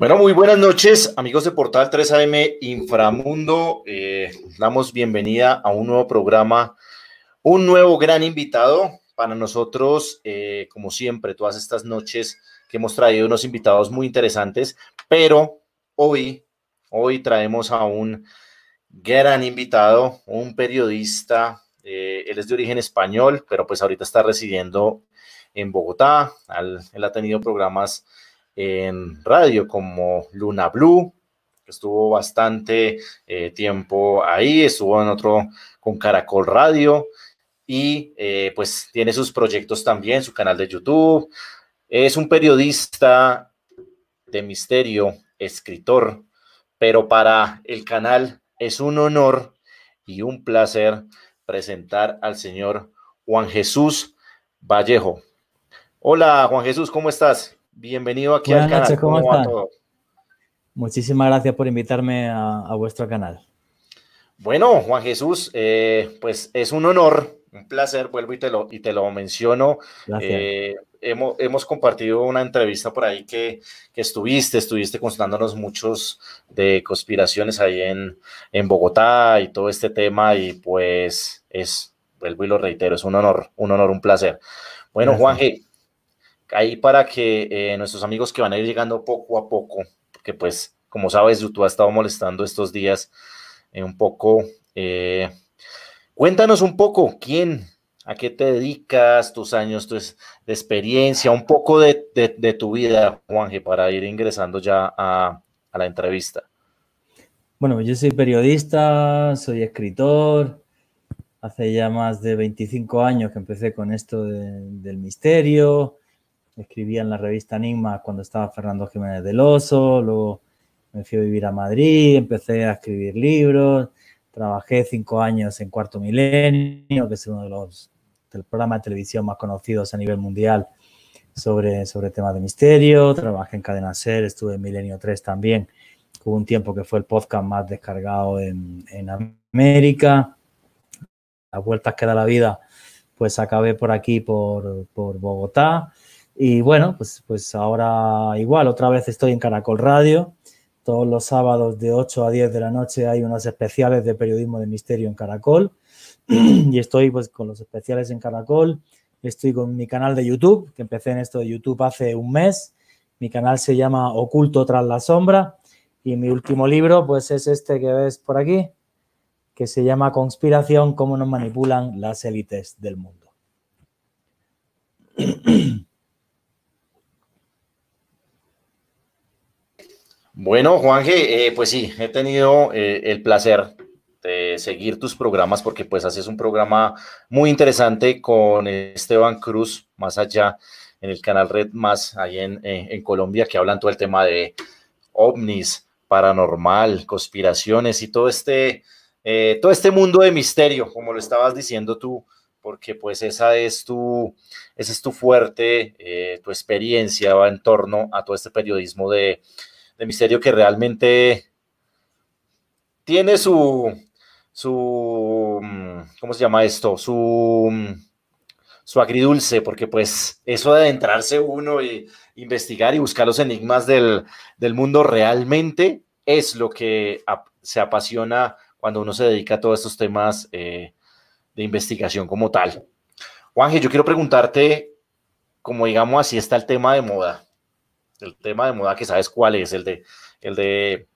Bueno, muy buenas noches, amigos de Portal 3AM Inframundo. Eh, damos bienvenida a un nuevo programa, un nuevo gran invitado para nosotros, eh, como siempre, todas estas noches que hemos traído unos invitados muy interesantes, pero hoy, hoy traemos a un gran invitado, un periodista, eh, él es de origen español, pero pues ahorita está residiendo en Bogotá, él ha tenido programas en radio como Luna Blue, estuvo bastante eh, tiempo ahí, estuvo en otro con Caracol Radio y eh, pues tiene sus proyectos también, su canal de YouTube. Es un periodista de misterio, escritor, pero para el canal es un honor y un placer presentar al señor Juan Jesús Vallejo. Hola Juan Jesús, ¿cómo estás? Bienvenido aquí al canal. ¿cómo, Muchísimas gracias por invitarme a, vuestro canal. Bueno, Juan Jesús, eh, pues es un honor, un placer, vuelvo y te lo, y te lo menciono. Eh, hemos, hemos, compartido una entrevista por ahí que, que, estuviste, estuviste contándonos muchos de conspiraciones ahí en, en Bogotá y todo este tema y pues es, vuelvo y lo reitero, es un honor, un honor, un placer. Bueno, Juan G ahí para que eh, nuestros amigos que van a ir llegando poco a poco, porque pues como sabes, YouTube ha estado molestando estos días eh, un poco. Eh, cuéntanos un poco quién, a qué te dedicas, tus años de experiencia, un poco de, tu vida, Juanje, para ir ingresando ya a, la entrevista. Bueno, yo soy periodista, soy escritor. Hace ya más de 25 años que empecé con esto del misterio escribía en la revista Enigma cuando estaba Fernando Jiménez del Oso, luego me fui a vivir a Madrid, empecé a escribir libros, trabajé cinco años en Cuarto Milenio, que es uno de los del programa de televisión más conocidos a nivel mundial sobre, sobre temas de misterio, trabajé en Cadena Ser, estuve en Milenio 3 también, hubo un tiempo que fue el podcast más descargado en, en América, las vueltas que da la vida, pues acabé por aquí, por, por Bogotá, y bueno, pues, pues ahora igual, otra vez estoy en Caracol Radio. Todos los sábados de 8 a 10 de la noche hay unos especiales de periodismo de misterio en Caracol. y estoy pues con los especiales en Caracol. Estoy con mi canal de YouTube, que empecé en esto de YouTube hace un mes. Mi canal se llama Oculto tras la sombra. Y mi último libro, pues es este que ves por aquí, que se llama Conspiración, cómo nos manipulan las élites del mundo. Bueno, Juanje, eh, pues sí, he tenido eh, el placer de seguir tus programas porque pues haces un programa muy interesante con Esteban Cruz, más allá en el canal Red Más, ahí en, eh, Colombia, que hablan todo el tema de ovnis, paranormal, conspiraciones y todo este, todo este mundo de misterio, como lo estabas diciendo tú, porque pues esa es tu, ese es tu fuerte, tu experiencia va en torno a todo este periodismo de de misterio que realmente tiene su, su, mm, ¿cómo se llama esto? Su, mm, su agridulce, porque pues eso de adentrarse uno y investigar y buscar los enigmas del, mundo realmente es lo que se apasiona cuando uno se dedica a todos estos temas eh, de investigación como tal. Juanje, yo quiero preguntarte, como digamos así está el tema de moda, el tema de moda que sabes cuál es, el de, el de,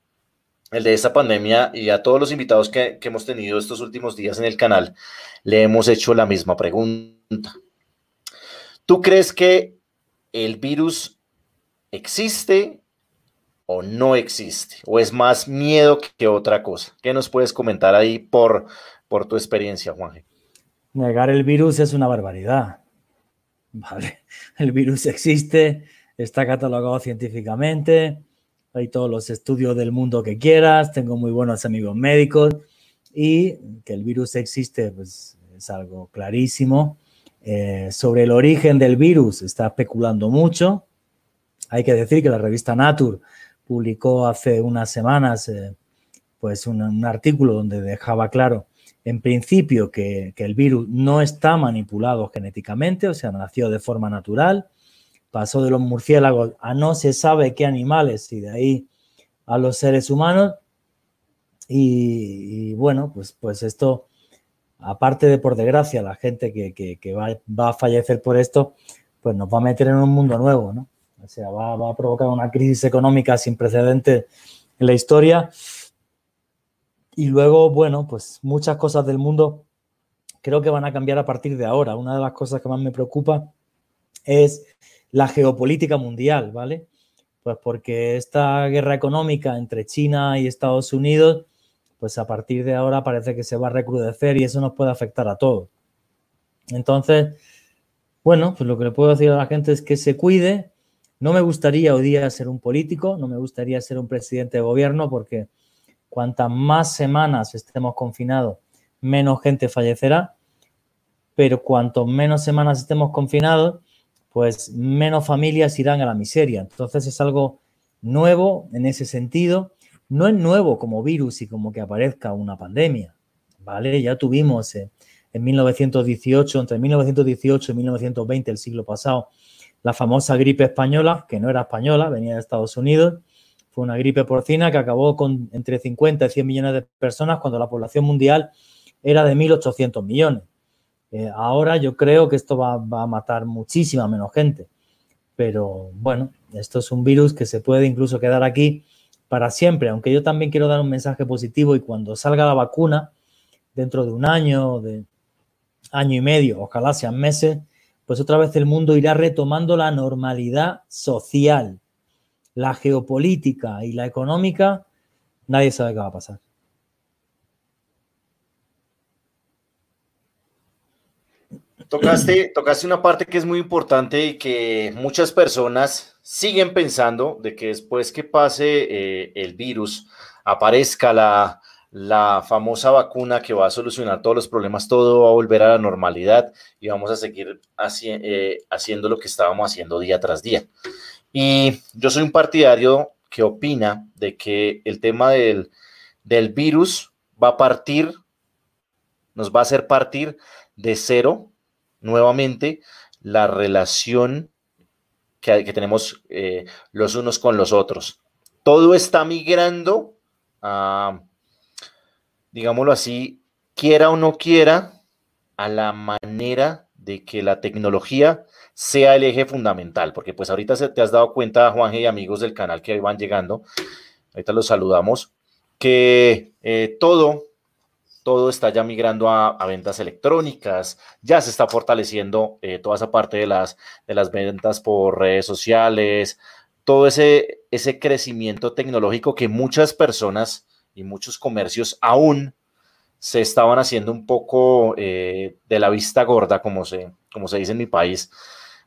el de esta pandemia y a todos los invitados que, hemos tenido estos últimos días en el canal, le hemos hecho la misma pregunta. ¿Tú crees que el virus existe o no existe? ¿O es más miedo que otra cosa? ¿Qué nos puedes comentar ahí por, por tu experiencia, Juan? Negar el virus es una barbaridad. Vale, el virus existe, está catalogado científicamente, hay todos los estudios del mundo que quieras, tengo muy buenos amigos médicos y que el virus existe, pues es algo clarísimo. Eh, sobre el origen del virus está especulando mucho. Hay que decir que la revista Nature publicó hace unas semanas eh, pues un, artículo donde dejaba claro en principio que, que, el virus no está manipulado genéticamente, o sea, nació de forma natural, pasó de los murciélagos a no se sabe qué animales y de ahí a los seres humanos. Y, bueno, pues, pues esto, aparte de por desgracia la gente que, va, a fallecer por esto, pues nos va a meter en un mundo nuevo, ¿no? O sea, va, va a provocar una crisis económica sin precedentes en la historia. Y luego, bueno, pues muchas cosas del mundo creo que van a cambiar a partir de ahora. Una de las cosas que más me preocupa es la geopolítica mundial, ¿vale? Pues porque esta guerra económica entre China y Estados Unidos, pues a partir de ahora parece que se va a recrudecer y eso nos puede afectar a todos. Entonces, bueno, pues lo que le puedo decir a la gente es que se cuide. No me gustaría hoy día ser un político, no me gustaría ser un presidente de gobierno porque cuantas más semanas estemos confinados, menos gente fallecerá, pero cuanto menos semanas estemos confinados, pues menos familias irán a la miseria. Entonces es algo nuevo en ese sentido. No es nuevo como virus y como que aparezca una pandemia, ¿vale? Ya tuvimos eh, en 1918, entre 1918 y 1920, el siglo pasado, la famosa gripe española, que no era española, venía de Estados Unidos. Fue una gripe porcina que acabó con entre 50 y 100 millones de personas cuando la población mundial era de 1.800 millones. Eh, ahora yo creo que esto va, a matar muchísima menos gente. Pero bueno, esto es un virus que se puede incluso quedar aquí para siempre, aunque yo también quiero dar un mensaje positivo y cuando salga la vacuna, dentro de un año, de año y medio, ojalá sean meses, pues otra vez el mundo irá retomando la normalidad social, la geopolítica y la económica, nadie sabe qué va a pasar. Tocaste, tocaste una parte que es muy importante y que muchas personas siguen pensando de que después que pase eh, el virus, aparezca la, la famosa vacuna que va a solucionar todos los problemas, todo va a volver a la normalidad y vamos a seguir eh, haciendo lo que estábamos haciendo día tras día. Y yo soy un partidario que opina de que el tema del, del virus va a partir, nos va a hacer partir de cero nuevamente la relación que, tenemos eh, los unos con los otros. Todo está migrando digámoslo así, quiera o no quiera, a la manera de que la tecnología sea el eje fundamental, porque pues ahorita se te has dado cuenta, Juan y amigos del canal que van llegando, ahorita los saludamos, que eh, todo todo está ya migrando a, ventas electrónicas, ya se está fortaleciendo eh, toda esa parte de las, de las ventas por redes sociales, todo ese, ese crecimiento tecnológico que muchas personas y muchos comercios aún se estaban haciendo un poco eh, de la vista gorda, como se, como se dice en mi país,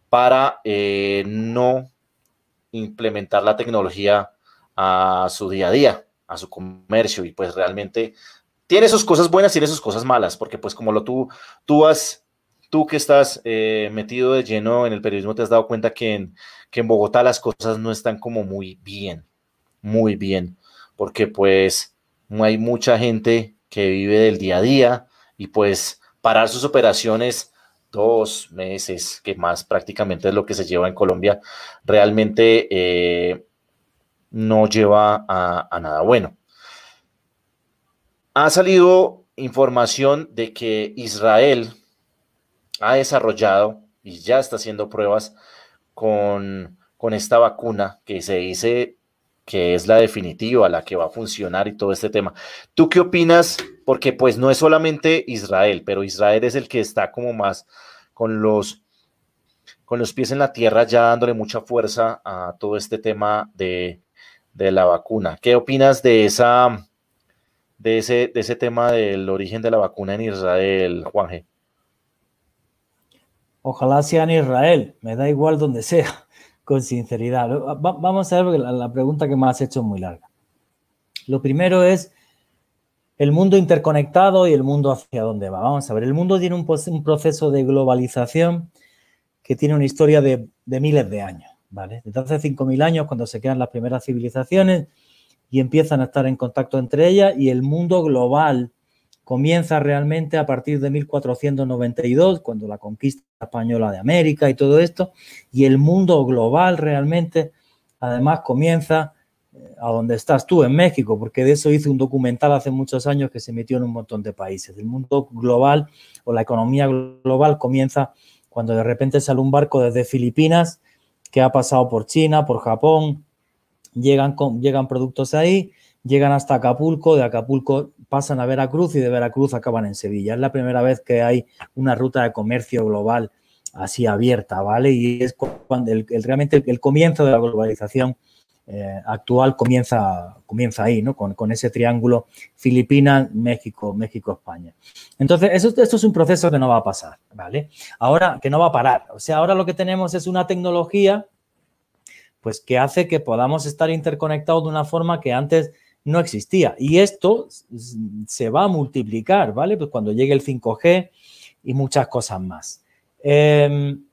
para eh, no implementar la tecnología a su día a día, a su comercio. Y pues realmente tiene sus cosas buenas, tiene sus cosas malas, porque pues como lo tú, tú has, tú que estás eh, metido de lleno en el periodismo, te has dado cuenta que en, que en Bogotá las cosas no están como muy bien, muy bien, porque pues no hay mucha gente que vive del día a día y pues parar sus operaciones dos meses, que más prácticamente es lo que se lleva en Colombia, realmente eh, no lleva a nada bueno. Ha salido información de que Israel ha desarrollado y ya está haciendo pruebas con, esta vacuna que se dice que es la definitiva, la que va a funcionar y todo este tema. ¿Tú qué opinas? Porque pues no es solamente Israel, pero Israel es el que está como más con los, con los pies en la tierra, ya dándole mucha fuerza a todo este tema de, de la vacuna. ¿Qué opinas de esa de ese, de ese tema del origen de la vacuna en Israel, Juan G. Ojalá sea en Israel, me da igual donde sea, con sinceridad. vamos a ver, la, pregunta que me has hecho es muy larga. Lo primero es el mundo interconectado y el mundo hacia dónde va. Vamos a ver, el mundo tiene un, un proceso de globalización que tiene una historia de, de miles de años, ¿vale? Desde hace 5.000 años, cuando se crean las primeras civilizaciones, y empiezan a estar en contacto entre ellas y el mundo global comienza realmente a partir de 1492, cuando la conquista española de América y todo esto, y el mundo global realmente, además, comienza eh, a donde estás tú, en México, porque de eso hice un documental hace muchos años que se metió en un montón de países. El mundo global o la economía global comienza cuando de repente sale un barco desde Filipinas que ha pasado por China, por Japón, llegan, llegan productos ahí, llegan hasta Acapulco, de Acapulco pasan a Veracruz y de Veracruz acaban en Sevilla. Es la primera vez que hay una ruta de comercio global así abierta, ¿vale? Y es cuando el, realmente el, comienzo de la globalización eh, actual comienza, comienza ahí, ¿no? Con, ese triángulo Filipinas, México, México, España. Entonces, eso, esto es un proceso que no va a pasar, ¿vale? Ahora, que no va a parar. O sea, ahora lo que tenemos es una tecnología, pues que hace que podamos estar interconectados de una forma que antes no existía. Y esto se va a multiplicar, ¿vale? Pues cuando llegue el 5G y muchas cosas más. Em,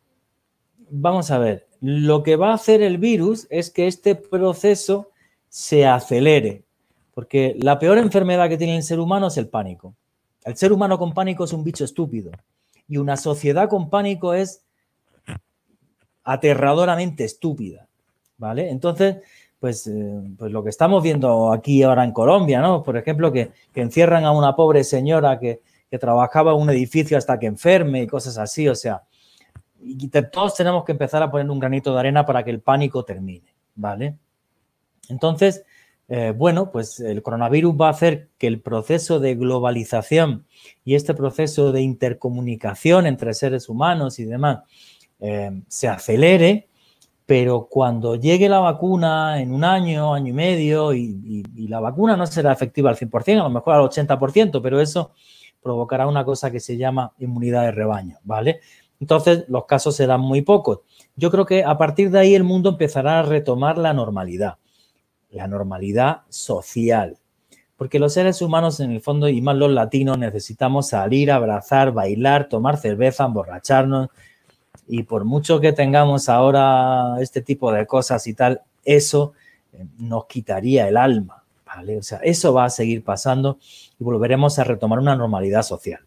vamos a ver, lo que va a hacer el virus es que este proceso se acelere, porque la peor enfermedad que tiene el ser humano es el pánico. El ser humano con pánico es un bicho estúpido y una sociedad con pánico es aterradoramente estúpida, ¿vale? Entonces, pues, eh, pues lo que estamos viendo aquí ahora en Colombia, ¿no? Por ejemplo, que, encierran a una pobre señora que, trabajaba en un edificio hasta que enferme y cosas así, o sea, y todos tenemos que empezar a poner un granito de arena para que el pánico termine, ¿vale? Entonces, eh, bueno, pues el coronavirus va a hacer que el proceso de globalización y este proceso de intercomunicación entre seres humanos y demás eh, se acelere pero cuando llegue la vacuna en un año, año y medio, y, la vacuna no será efectiva al 100%, a lo mejor al 80%, pero eso provocará una cosa que se llama inmunidad de rebaño, ¿vale? Entonces, los casos serán muy pocos. Yo creo que a partir de ahí el mundo empezará a retomar la normalidad, la normalidad social. Porque los seres humanos, en el fondo, y más los latinos, necesitamos salir, abrazar, bailar, tomar cerveza, emborracharnos, y por mucho que tengamos ahora este tipo de cosas y tal, eso eh, nos quitaría el alma, ¿vale? O sea, eso va a seguir pasando y volveremos a retomar una normalidad social.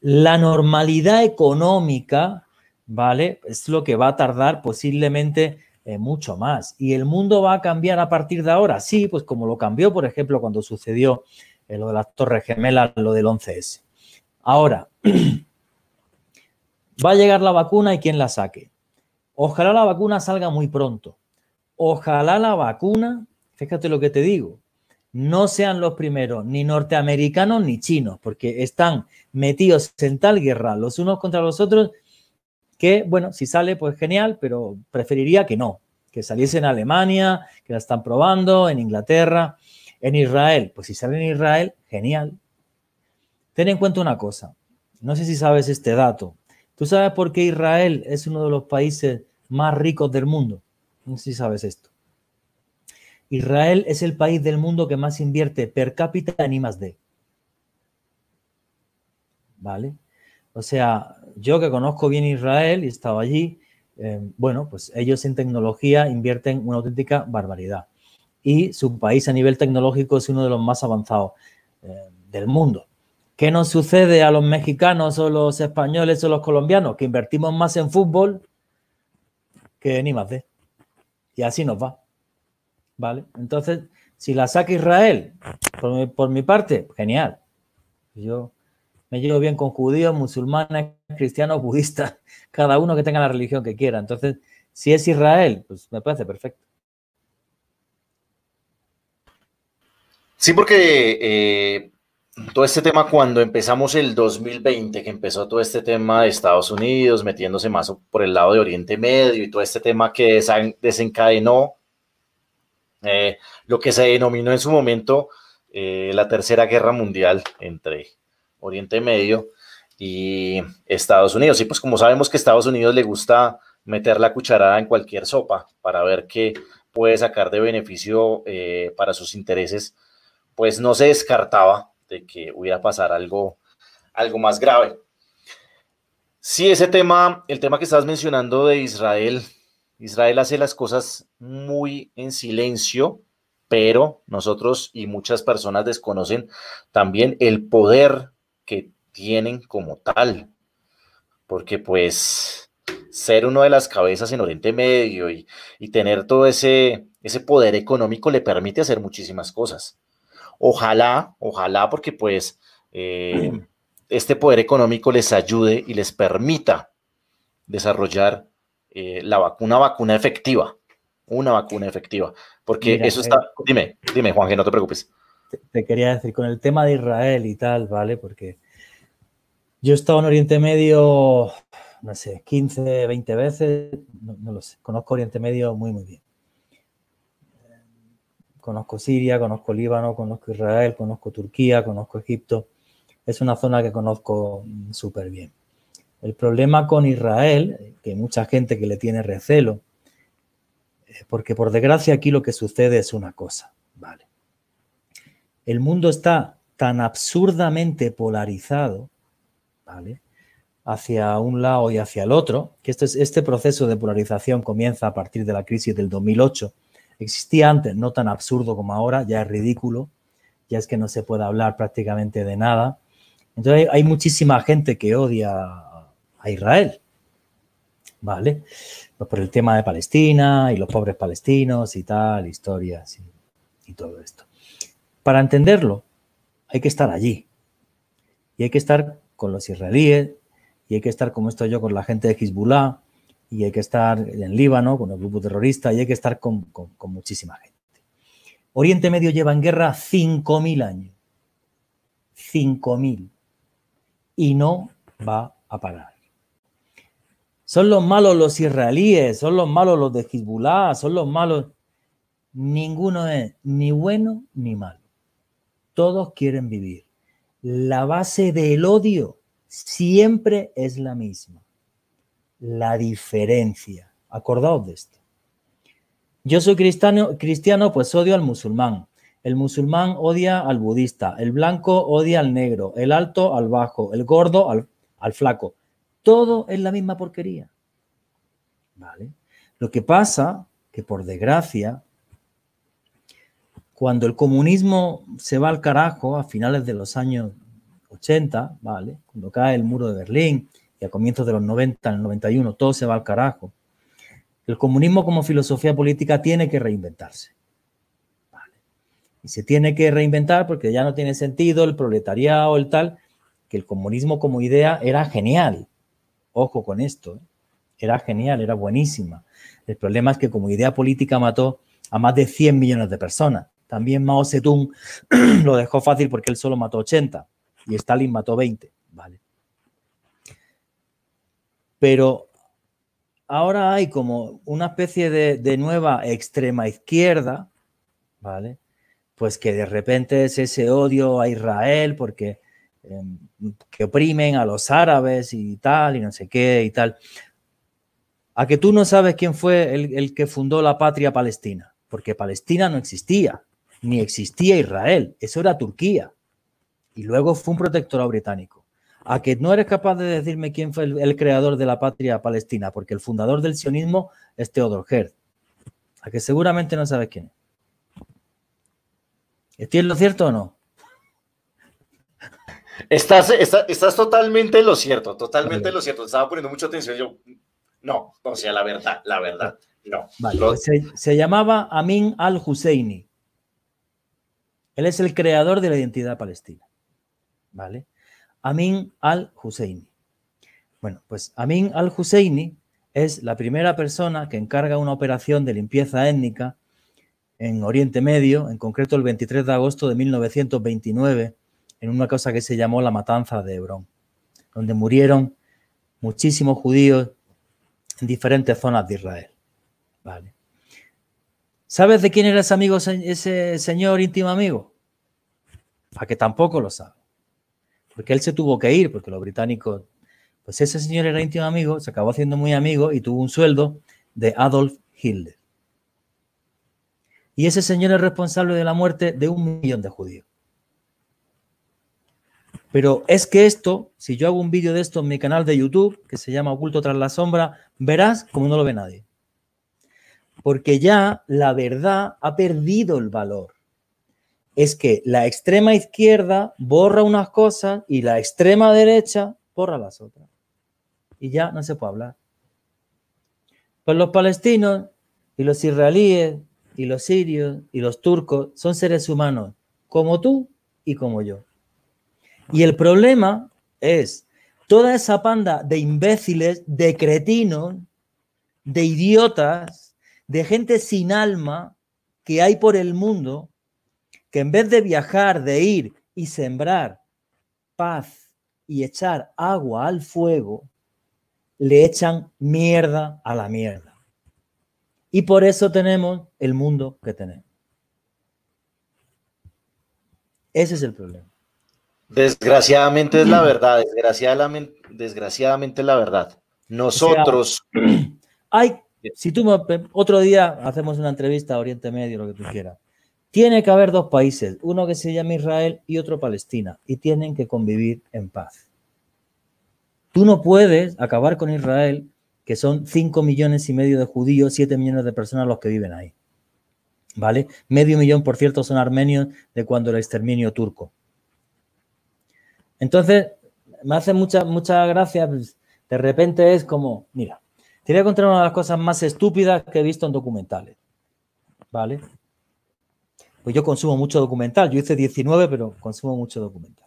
La normalidad económica, ¿vale? Es lo que va a tardar posiblemente eh, mucho más. ¿Y el mundo va a cambiar a partir de ahora? Sí, pues como lo cambió, por ejemplo, cuando sucedió eh, lo de las Torres Gemelas, lo del 11S. Ahora, Va a llegar la vacuna y quién la saque. Ojalá la vacuna salga muy pronto. Ojalá la vacuna, fíjate lo que te digo, no sean los primeros, ni norteamericanos ni chinos, porque están metidos en tal guerra los unos contra los otros que, bueno, si sale, pues genial, pero preferiría que no, que saliese en Alemania, que la están probando, en Inglaterra, en Israel. Pues si sale en Israel, genial. Ten en cuenta una cosa, no sé si sabes este dato, ¿Tú sabes por qué Israel es uno de los países más ricos del mundo? No si sabes esto. Israel es el país del mundo que más invierte per cápita en I+D. ¿Vale? O sea, yo que conozco bien Israel y he estado allí, eh, bueno, pues ellos en tecnología invierten una auténtica barbaridad. Y su país a nivel tecnológico es uno de los más avanzados eh, del mundo. ¿Qué nos sucede a los mexicanos o los españoles o los colombianos? Que invertimos más en fútbol que más de. Y así nos va. ¿Vale? Entonces, si la saca Israel, por mi, parte, genial. Yo me llevo bien con judíos, musulmanes, cristianos, budistas, cada uno que tenga la religión que quiera. Entonces, si es Israel, pues me parece perfecto. Sí, porque eh, todo este tema cuando empezamos el 2020, que empezó todo este tema de Estados Unidos metiéndose más por el lado de Oriente Medio y todo este tema que desencadenó eh, lo que se denominó en su momento eh, la Tercera Guerra Mundial entre Oriente Medio y Estados Unidos. Y pues como sabemos que a Estados Unidos le gusta meter la cucharada en cualquier sopa para ver qué puede sacar de beneficio eh, para sus intereses, pues no se descartaba de que hubiera pasar algo, algo más grave. Sí, ese tema, el tema que estás mencionando de Israel, Israel hace las cosas muy en silencio, pero nosotros y muchas personas desconocen también el poder que tienen como tal, porque pues ser uno de las cabezas en Oriente Medio y, tener todo ese, ese poder económico le permite hacer muchísimas cosas. Ojalá, ojalá, porque pues eh, este poder económico les ayude y les permita desarrollar eh, la vacuna, vacuna efectiva, una vacuna efectiva, porque eso está, eh, dime, dime Juan, que no te preocupes. Te, quería decir, con el tema de Israel y tal, ¿vale? Porque yo he estado en Oriente Medio, no sé, 15, 20 veces, no, lo sé, conozco Oriente Medio muy, muy bien. Conozco Siria, conozco Líbano, conozco Israel, conozco Turquía, conozco Egipto. Es una zona que conozco súper bien. El problema con Israel, que mucha gente que le tiene recelo, porque por desgracia aquí lo que sucede es una cosa, ¿vale? El mundo está tan absurdamente polarizado, ¿vale? Hacia un lado y hacia el otro, que este, este proceso de polarización comienza a partir de la crisis del 2008. Existía antes, no tan absurdo como ahora, ya es ridículo, ya es que no se puede hablar prácticamente de nada. Entonces hay muchísima gente que odia a Israel. ¿Vale? Pues por el tema de Palestina y los pobres palestinos y tal, historias y, todo esto. Para entenderlo, hay que estar allí. Y hay que estar con los israelíes, y hay que estar como estoy yo con la gente de Hezbollah, y hay que estar en Líbano con los grupos terroristas, y hay que estar con, con muchísima gente. Oriente Medio lleva en guerra 5.000 años. 5.000. Y no va a parar. Son los malos los israelíes, son los malos los de Hezbollah, son los malos. Ninguno es ni bueno ni malo. Todos quieren vivir. La base del odio siempre es la misma. La diferencia. Acordaos de esto. Yo soy cristiano, cristiano, pues odio al musulmán. El musulmán odia al budista. El blanco odia al negro. El alto al bajo. El gordo al, al flaco. Todo es la misma porquería. ¿Vale? Lo que pasa que por desgracia, cuando el comunismo se va al carajo a finales de los años 80, ¿vale? Cuando cae el muro de Berlín y a comienzos de los 90, en el 91, todo se va al carajo. El comunismo como filosofía política tiene que reinventarse. Y se tiene que reinventar porque ya no tiene sentido el proletariado, el tal, que el comunismo como idea era genial. Ojo con esto, ¿eh? era genial, era buenísima. El problema es que como idea política mató a más de 100 millones de personas. También Mao Zedong lo dejó fácil porque él solo mató 80 y Stalin mató 20, ¿vale? Pero ahora hay como una especie de, nueva extrema izquierda, ¿vale? Pues que de repente es ese odio a Israel porque em, que oprimen a los árabes y tal, y no sé qué y tal. A que tú no sabes quién fue el, que fundó la patria palestina, porque Palestina no existía, ni existía Israel, eso era Turquía. Y luego fue un protectorado británico. A que no eres capaz de decirme quién fue el, creador de la patria palestina, porque el fundador del sionismo es Theodor Herzl. A que seguramente no sabes quién es. ¿Estoy en lo cierto o no? Estás, estás, totalmente lo cierto, totalmente lo cierto. Estaba poniendo mucha atención. Yo, no, o sea, la verdad, la verdad, no. se, llamaba Amin al-Husseini. Él es el creador de la identidad palestina. ¿Vale? Amin al-Husseini. Bueno, pues Amin al-Husseini es la primera persona que encarga una operación de limpieza étnica en Oriente Medio, en concreto el 23 de agosto de 1929, en una cosa que se llamó la matanza de Hebrón, donde murieron muchísimos judíos en diferentes zonas de Israel. ¿Sabes de quién era ese amigo, ese señor íntimo amigo? A que tampoco lo sabe. Porque él se tuvo que ir, porque los británicos, pues ese señor era íntimo amigo, se acabó haciendo muy amigo y tuvo un sueldo de Adolf Hitler. Y ese señor es responsable de la muerte de un millón de judíos. Pero es que esto, si yo hago un vídeo de esto en mi canal de YouTube, que se llama Oculto tras la sombra, verás como no lo ve nadie. porque ya la verdad ha perdido el valor. Es que la extrema izquierda borra unas cosas y la extrema derecha borra las otras. Y ya no se puede hablar. Pues los palestinos y los israelíes y los sirios y los turcos son seres humanos, como tú y como yo. Y el problema es toda esa panda de imbéciles, de cretinos, de idiotas, de gente sin alma que hay por el mundo, que en vez de viajar, de ir y sembrar paz y echar agua al fuego, le echan mierda a la mierda. Y por eso tenemos el mundo que tenemos. Ese es el problema. Desgraciadamente es la verdad, desgraciadamente, desgraciadamente es la verdad. Nosotros... hay, si tú otro día hacemos una entrevista a Oriente Medio, lo que tú quieras. Tiene que haber dos países, uno que se llama Israel y otro Palestina, y tienen que convivir en paz. Tú no puedes acabar con Israel, que son 5 millones y medio de judíos, 7 millones de personas los que viven ahí. ¿Vale? Medio millón, por cierto, son armenios de cuando el exterminio turco. Entonces, me hace mucha, mucha gracia, pues, de repente es como, mira, te voy a contar una de las cosas más estúpidas que he visto en documentales, ¿vale? Pues yo consumo mucho documental, yo hice 19, pero consumo mucho documental.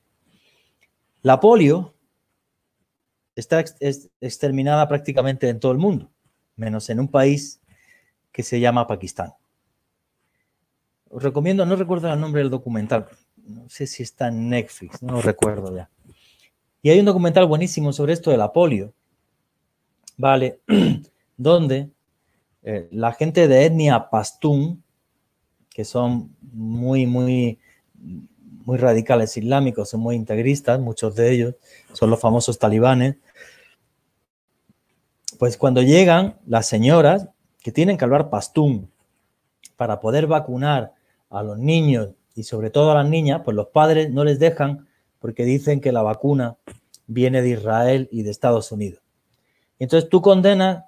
La polio está exterminada prácticamente en todo el mundo, menos en un país que se llama Pakistán. Os recomiendo, no recuerdo el nombre del documental, no sé si está en Netflix, no lo recuerdo ya. Y hay un documental buenísimo sobre esto de la polio, ¿vale? donde eh, la gente de etnia pastún, que son muy, muy, muy radicales islámicos y muy integristas, muchos de ellos son los famosos talibanes, pues cuando llegan las señoras que tienen que hablar pastún para poder vacunar a los niños y sobre todo a las niñas, pues los padres no les dejan porque dicen que la vacuna viene de Israel y de Estados Unidos. Entonces tú condenas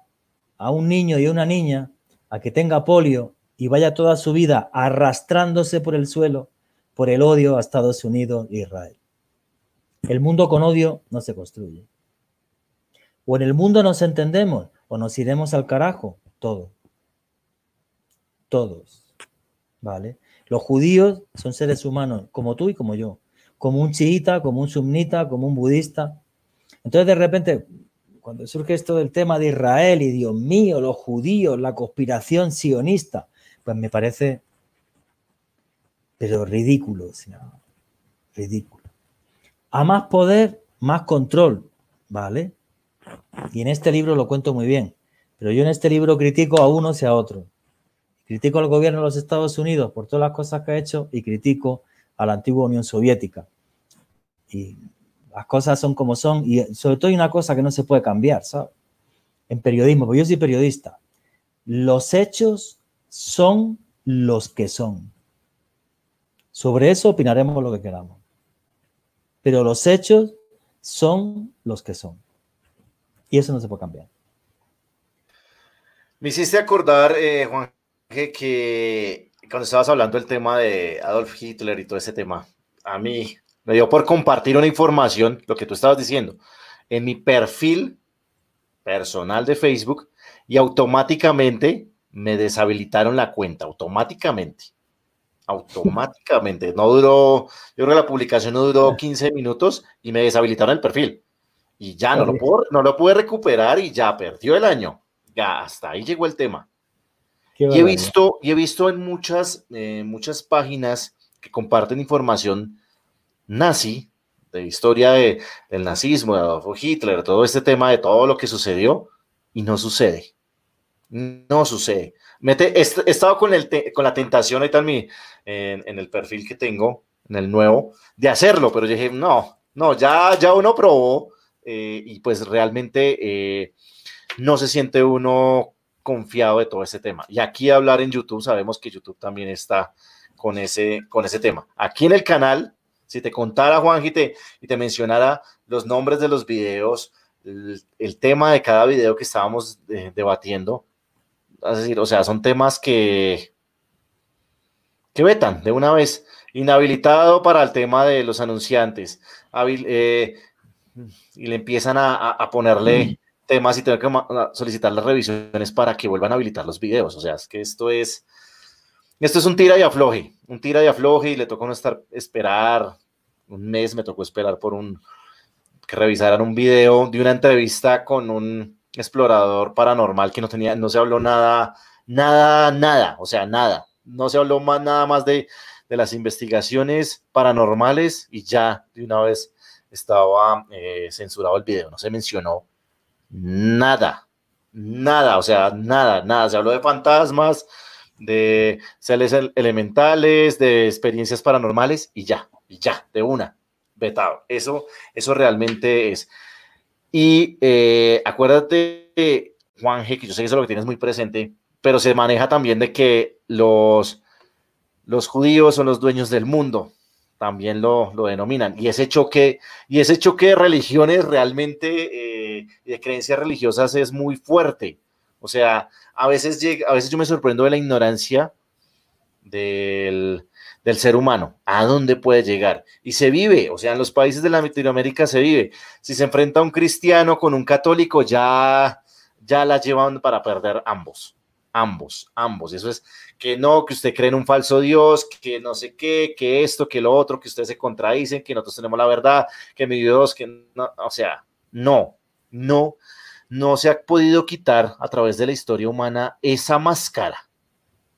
a un niño y a una niña a que tenga polio y vaya toda su vida arrastrándose por el suelo por el odio a Estados Unidos e Israel. El mundo con odio no se construye. O en el mundo nos entendemos o nos iremos al carajo, todos. Todos. ¿Vale? Los judíos son seres humanos, como tú y como yo, como un chiita, como un sumnita, como un budista. Entonces, de repente, cuando surge esto del tema de Israel y Dios mío, los judíos, la conspiración sionista, pues me parece, pero ridículo, ridículo. A más poder, más control, ¿vale? Y en este libro lo cuento muy bien, pero yo en este libro critico a unos y a otros. Critico al gobierno de los Estados Unidos por todas las cosas que ha hecho y critico a la antigua Unión Soviética. Y las cosas son como son y sobre todo hay una cosa que no se puede cambiar, ¿sabes? En periodismo, porque yo soy periodista. Los hechos son los que son. Sobre eso opinaremos lo que queramos. Pero los hechos son los que son. Y eso no se puede cambiar. Me hiciste acordar, eh, Juan que, cuando estabas hablando del tema de Adolf Hitler y todo ese tema, a mí me dio por compartir una información, lo que tú estabas diciendo, en mi perfil personal de Facebook y automáticamente me deshabilitaron la cuenta, automáticamente. Automáticamente. No duró, yo creo que la publicación no duró 15 minutos y me deshabilitaron el perfil. Y ya no lo, puedo, no lo pude recuperar y ya perdió el año. Ya hasta ahí llegó el tema. Y he, visto, y he visto en muchas, eh, muchas páginas que comparten información nazi, de historia de, del nazismo, de Adolfo Hitler, todo este tema de todo lo que sucedió, y no sucede. No sucede. Mete, he, estado con, el con la tentación ahí también en, el perfil que tengo, en el nuevo, de hacerlo, pero dije, no, no, ya, ya uno probó eh, y pues realmente eh, no se siente uno confiado de todo ese tema. Y aquí hablar en YouTube, sabemos que YouTube también está con ese, con ese tema. Aquí en el canal, si te contara Juan y te, y te mencionara los nombres de los videos, el, tema de cada video que estábamos eh, debatiendo, Es decir, o sea, son temas que, que vetan de una vez. Inhabilitado para el tema de los anunciantes. Eh, y le empiezan a, ponerle temas y tener que solicitar las revisiones para que vuelvan a habilitar los videos. O sea, es que esto es. Esto es un tira y afloje. Un tira y afloje y le tocó no estar, esperar. Un mes me tocó esperar por un. que revisaran un video de una entrevista con un explorador paranormal que no tenía, no se habló nada, nada, nada, o sea, nada no se habló más, nada más de, las investigaciones paranormales y ya de una vez estaba eh, censurado el video, no se mencionó nada, nada, o sea, nada, nada, se habló de fantasmas, de seres elementales, de experiencias paranormales y ya, y ya, de una, vetado. Eso, eso realmente es. Y eh, acuérdate, Juan G, que yo sé que eso es lo que tienes muy presente, pero se maneja también de que los, los judíos son los dueños del mundo, también lo, denominan. Y ese choque, y ese choque de religiones realmente, eh, de creencias religiosas es muy fuerte. O sea, a veces, llega, a veces yo me sorprendo de la ignorancia del, del ser humano, a dónde puede llegar. Y se vive, o sea, en los países de Latinoamérica se vive. Si se enfrenta un cristiano con un católico, ya, ya la llevan para perder ambos ambos, ambos. Eso es que no, que usted cree en un falso Dios, que no sé qué, que esto, que lo otro, que ustedes se contradicen, que nosotros tenemos la verdad, que mi Dios, que no, o sea, no, no, no se ha podido quitar a través de la historia humana esa máscara,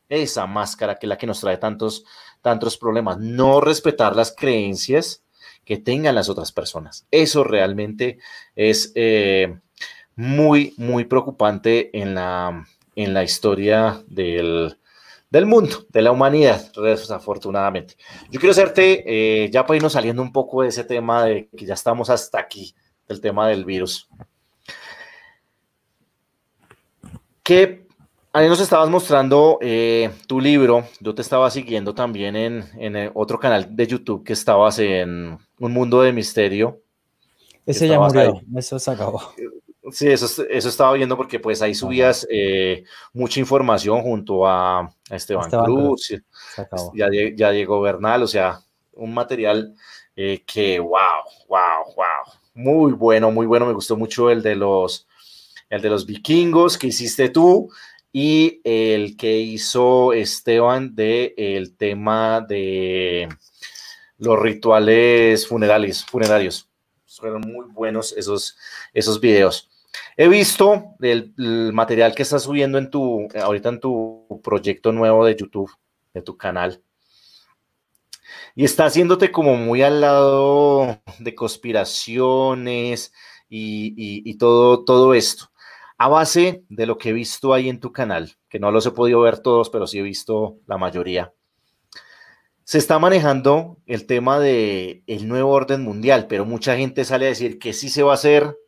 esa máscara que es la que nos trae tantos, tantos problemas. No respetar las creencias que tengan las otras personas. Eso realmente es eh, muy, muy preocupante en la en la historia del, mundo, de la humanidad, desafortunadamente. Yo quiero hacerte, eh, ya para irnos saliendo un poco de ese tema de que ya estamos hasta aquí, del tema del virus. Que ahí nos estabas mostrando eh, tu libro, yo te estaba siguiendo también en, en, otro canal de YouTube que estabas en Un Mundo de Misterio. Ese ya murió, eso se acabó. Sí, eso, eso estaba viendo porque pues ahí subías eh, mucha información junto a Esteban, Cruz, ya, ya Diego Bernal, o sea, un material eh, que wow, wow, wow, muy bueno, muy bueno, me gustó mucho el de los, el de los vikingos que hiciste tú y el que hizo Esteban de el tema de los rituales funerales, funerarios. Fueron muy buenos esos, esos videos. He visto el, material que estás subiendo en tu, ahorita en tu proyecto nuevo de YouTube, de tu canal. Y está haciéndote como muy al lado de conspiraciones y, todo, todo esto. A base de lo que he visto ahí en tu canal, que no los he podido ver todos, pero sí he visto la mayoría se está manejando el tema del el nuevo orden mundial, pero mucha gente sale a decir que sí se va a hacer,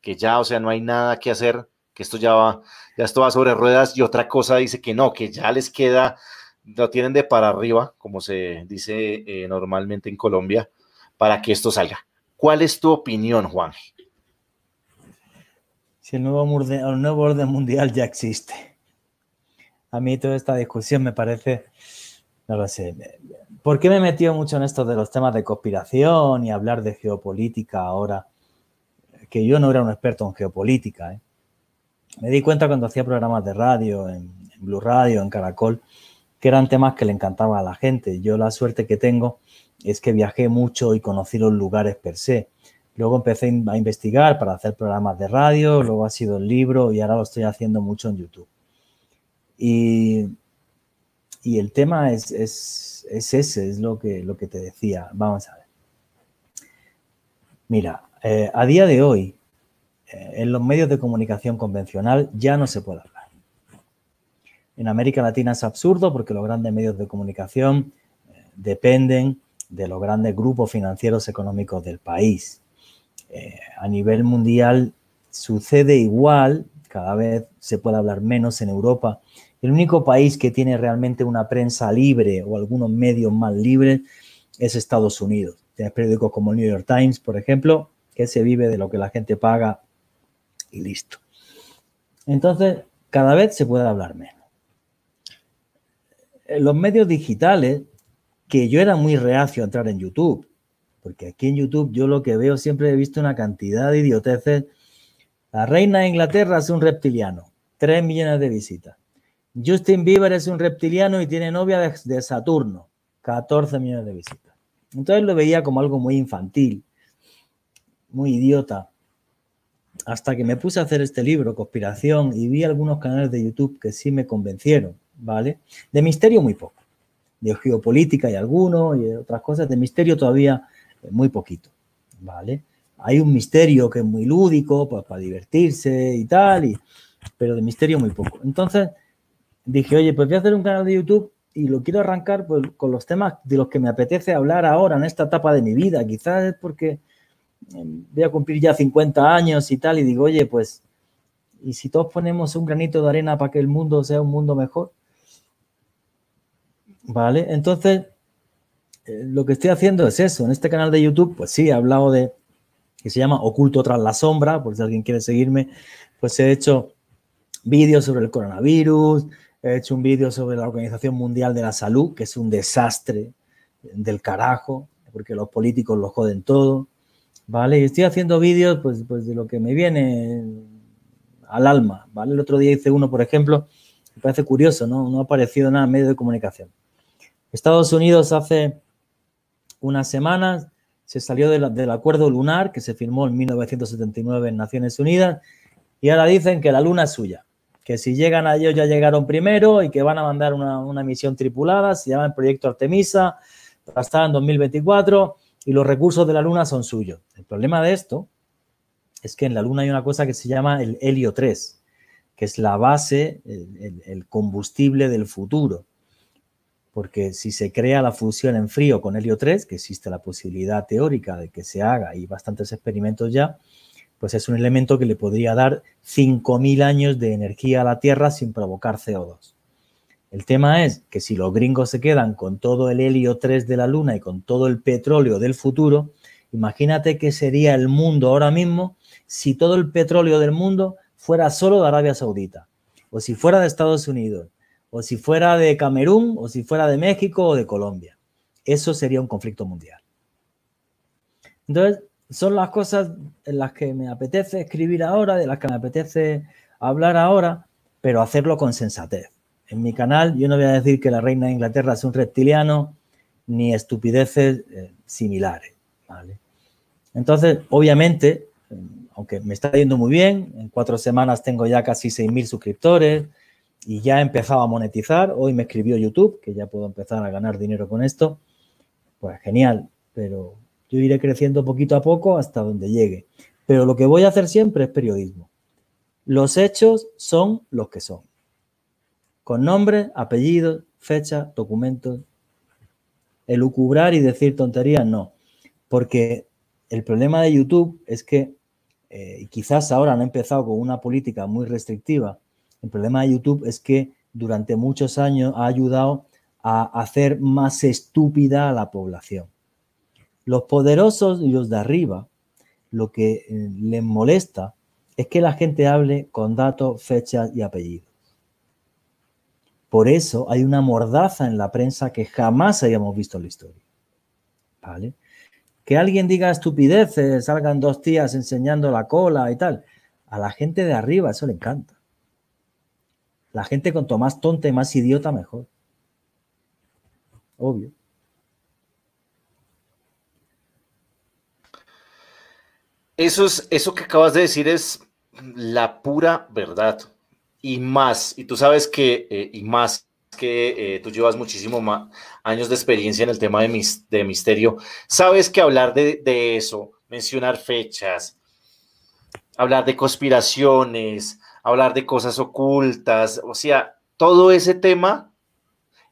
que ya, o sea, no hay nada que hacer, que esto ya va, ya esto va sobre ruedas y otra cosa dice que no, que ya les queda, lo tienen de para arriba, como se dice eh, normalmente en Colombia, para que esto salga. ¿Cuál es tu opinión, Juan? Si el nuevo, orden mundial ya existe. A mí toda esta discusión me parece, no lo sé, ¿por qué me he metido mucho en esto de los temas de conspiración y hablar de geopolítica ahora? que yo no era un experto en geopolítica. ¿eh? Me di cuenta cuando hacía programas de radio, en, Blue Radio, en Caracol, que eran temas que le encantaban a la gente. Yo la suerte que tengo es que viajé mucho y conocí los lugares per se. Luego empecé a investigar para hacer programas de radio, luego ha sido el libro y ahora lo estoy haciendo mucho en YouTube. Y, y el tema es, es, es, ese, es lo que, lo que te decía. Vamos a ver. Mira, eh, a día de hoy, eh, en los medios de comunicación convencional ya no se puede hablar. En América Latina es absurdo porque los grandes medios de comunicación eh, dependen de los grandes grupos financieros económicos del país. A nivel mundial sucede igual, cada vez se puede hablar menos en Europa. El único país que tiene realmente una prensa libre o algunos medios más libres es Estados Unidos. Tienes periódicos como el New York Times, por ejemplo, que se vive de lo que la gente paga y listo. Entonces, cada vez se puede hablar menos. En los medios digitales, que yo era muy reacio a entrar en YouTube, porque aquí en YouTube yo lo que veo siempre he visto una cantidad de idioteces. La reina de Inglaterra es un reptiliano, 3 millones de visitas. Justin Bieber es un reptiliano y tiene novia de, Saturno, 14 millones de visitas. Entonces lo veía como algo muy infantil, muy idiota. Hasta que me puse a hacer este libro, Conspiración, y vi algunos canales de YouTube que sí me convencieron, ¿vale? De misterio muy poco. De geopolítica y algunos, y otras cosas. De misterio todavía muy poquito, ¿vale? Hay un misterio que es muy lúdico, pues para divertirse y tal, y, pero de misterio muy poco. Entonces dije, oye, pues voy a hacer un canal de YouTube y lo quiero arrancar pues, con los temas de los que me apetece hablar ahora, en esta etapa de mi vida. Quizás es porque em, voy a cumplir ya 50 años y tal, y digo, oye, pues, ¿y si todos ponemos un granito de arena para que el mundo sea un mundo mejor? ¿Vale? Entonces, eh, lo que estoy haciendo es eso. En este canal de YouTube, pues sí, he hablado de, que se llama Oculto tras la sombra, por si alguien quiere seguirme, pues he hecho vídeos sobre el coronavirus, he hecho un vídeo sobre la Organización Mundial de la Salud, que es un desastre del carajo, porque los políticos lo joden todo, ¿vale? Y estoy haciendo vídeos, pues, pues de lo que me viene al alma, ¿vale? El otro día hice uno, por ejemplo, me parece curioso, ¿no? No ha aparecido nada en medio de comunicación. Estados Unidos hace unas semanas se salió del acuerdo lunar que se firmó en 1979 en Naciones Unidas y ahora dicen que la luna es suya, que si llegan a ellos ya llegaron primero y que van a mandar una, misión tripulada, se llama el proyecto Artemisa, para estar en 2024 y los recursos de la luna son suyos. El problema de esto es que en la luna hay una cosa que se llama el helio 3, que es la base, el combustible del futuro porque si se crea la fusión en frío con helio 3, que existe la posibilidad teórica de que se haga y bastantes experimentos ya, pues es un elemento que le podría dar 5.000 años de energía a la Tierra sin provocar CO2. El tema es que si los gringos se quedan con todo el helio 3 de la Luna y con todo el petróleo del futuro, imagínate qué sería el mundo ahora mismo si todo el petróleo del mundo fuera solo de Arabia Saudita o si fuera de Estados Unidos o si fuera de Camerún, o si fuera de México o de Colombia. Eso sería un conflicto mundial. Entonces, son las cosas en las que me apetece escribir ahora, de las que me apetece hablar ahora, pero hacerlo con sensatez. En mi canal yo no voy a decir que la reina de Inglaterra es un reptiliano, ni estupideces eh, similares. Entonces, obviamente, aunque me está yendo muy bien, en cuatro semanas tengo ya casi 6.000 suscriptores, y ya he empezado a monetizar. Hoy me escribió YouTube, que ya puedo empezar a ganar dinero con esto. Pues genial, pero yo iré creciendo poquito a poco hasta donde llegue. Pero lo que voy a hacer siempre es periodismo. Los hechos son los que son. Con nombre, apellidos, fecha, documentos. Elucubrar y decir tonterías, no. Porque el problema de YouTube es que eh, quizás ahora han empezado con una política muy restrictiva el problema de YouTube es que durante muchos años ha ayudado a hacer más estúpida a la población. Los poderosos y los de arriba, lo que eh, les molesta es que la gente hable con datos, fechas y apellidos. Por eso hay una mordaza en la prensa que jamás hayamos visto en la historia. ¿Vale? Que alguien diga estupideces, salgan dos tías enseñando la cola y tal. A la gente de arriba eso le encanta. La gente cuanto más tonta y más idiota, mejor. Obvio. Eso, es, eso que acabas de decir es la pura verdad. Y más, y tú sabes que, eh, y más que eh, tú llevas muchísimos años de experiencia en el tema de, misterio, sabes que hablar de eso, mencionar fechas, hablar de conspiraciones, hablar de cosas ocultas, o sea, todo ese tema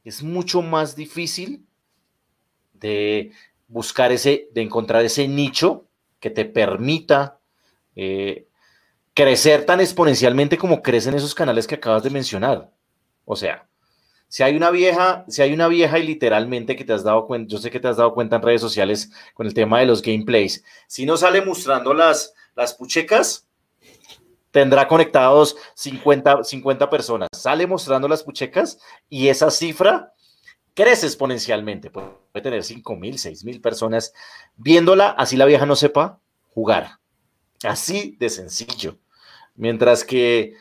es mucho más difícil de buscar ese, de encontrar ese nicho que te permita eh, crecer tan exponencialmente como crecen esos canales que acabas de mencionar. O sea, si hay una vieja, si hay una vieja y literalmente que te has dado cuenta, yo sé que te has dado cuenta en redes sociales con el tema de los gameplays, si no sale mostrando las, las puchecas, tendrá conectados 50, 50 personas. Sale mostrando las puchecas y esa cifra crece exponencialmente. Puede tener 5 mil, 6 mil personas viéndola, así la vieja no sepa jugar. Así de sencillo. Mientras que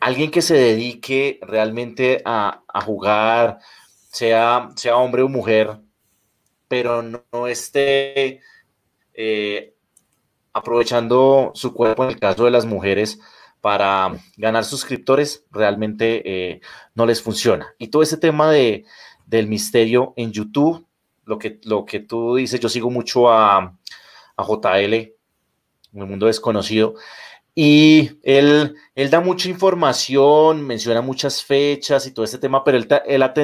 alguien que se dedique realmente a, jugar, sea, sea hombre o mujer, pero no, esté eh, aprovechando su cuerpo en el caso de las mujeres para ganar suscriptores, realmente eh, no les funciona. Y todo ese tema de, del misterio en YouTube, lo que, lo que tú dices, yo sigo mucho a, a JL, en el mundo desconocido, y él, él da mucha información, menciona muchas fechas y todo este tema, pero él, él ha,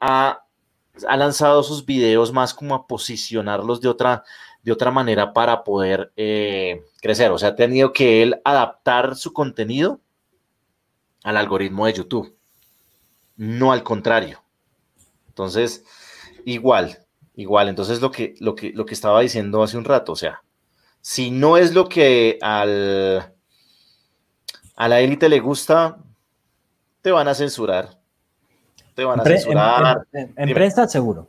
ha, lanzado sus videos más como a posicionarlos de otra, de otra manera para poder eh, crecer. O sea, ha tenido que él adaptar su contenido al algoritmo de YouTube, no al contrario. Entonces, igual, igual. Entonces, lo que, lo que, lo que estaba diciendo hace un rato, o sea, si no es lo que al, a la élite le gusta, te van a censurar. Te van a censurar. En, prensa, seguro.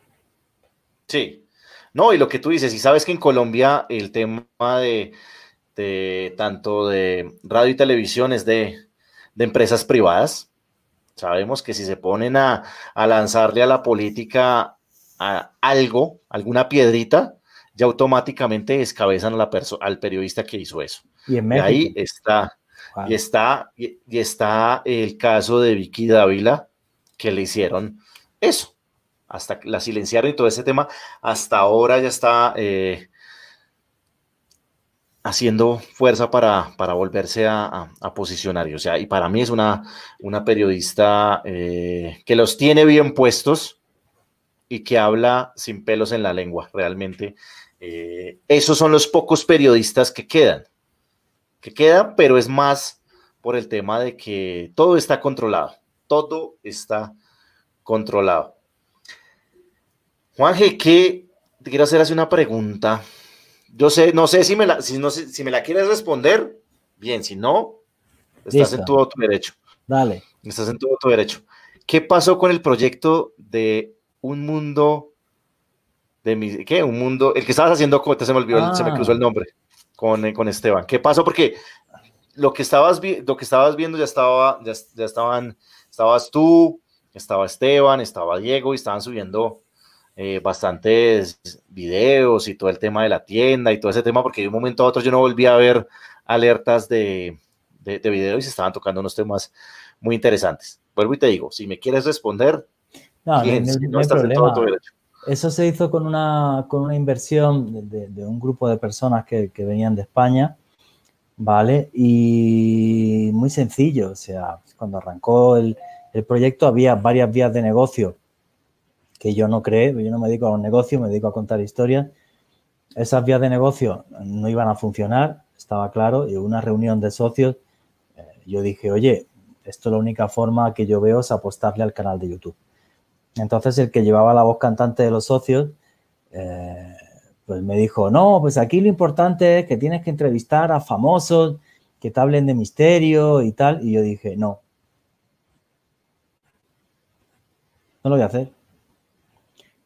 Sí. No, y lo que tú dices, y sabes que en Colombia el tema de, tanto de radio y televisión es de, empresas privadas. Sabemos que si se ponen a, a lanzarle a la política a algo, alguna piedrita, ya automáticamente descabezan a la al periodista que hizo eso. Y, ahí está, y está, y, está el caso de Vicky Dávila, que le hicieron eso, hasta la silenciaron y todo ese tema, hasta ahora ya está eh, haciendo fuerza para, para volverse a, posicionar. O sea, y para mí es una, una periodista eh, que los tiene bien puestos y que habla sin pelos en la lengua, realmente. Eh, esos son los pocos periodistas que quedan, que quedan, pero es más por el tema de que todo está controlado, todo está controlado. Juanje, que te quiero hacer así una pregunta. Yo sé, no sé si me la, si, no si me la quieres responder, bien, si no, estás en todo tu derecho. Dale. Estás en todo tu derecho. ¿Qué pasó con el proyecto de un mundo de mi, ¿qué? Un mundo, el que estabas haciendo, se me olvidó, se me cruzó el ah. nombre con, eh, con Esteban. ¿Qué pasó? Porque lo que estabas, lo que estabas viendo ya estaba, ya, ya, estaban, estabas tú, estaba Esteban, estaba Diego y estaban subiendo eh, bastantes videos y todo el tema de la tienda y todo ese tema, porque de un momento a otro yo no volví a ver alertas de, de, de video y se estaban tocando unos temas muy interesantes. Vuelvo y te digo, si me quieres responder, no, no, estás en todo tu derecho. Eso se hizo con una, con una inversión de, un grupo de personas que, venían de España, ¿vale? Y muy sencillo, o sea, cuando arrancó el, proyecto había varias vías de negocio que yo no creé, yo no me dedico a un negocio, me dedico a contar historias. Esas vías de negocio no iban a funcionar, estaba claro, y una reunión de socios, eh, yo dije, oye, esto es la única forma que yo veo es apostarle al canal de YouTube. Entonces el que llevaba la voz cantante de los socios, eh, pues me dijo, no, pues aquí lo importante es que tienes que entrevistar a famosos que te hablen de misterio y tal. Y yo dije, no. No lo voy a hacer.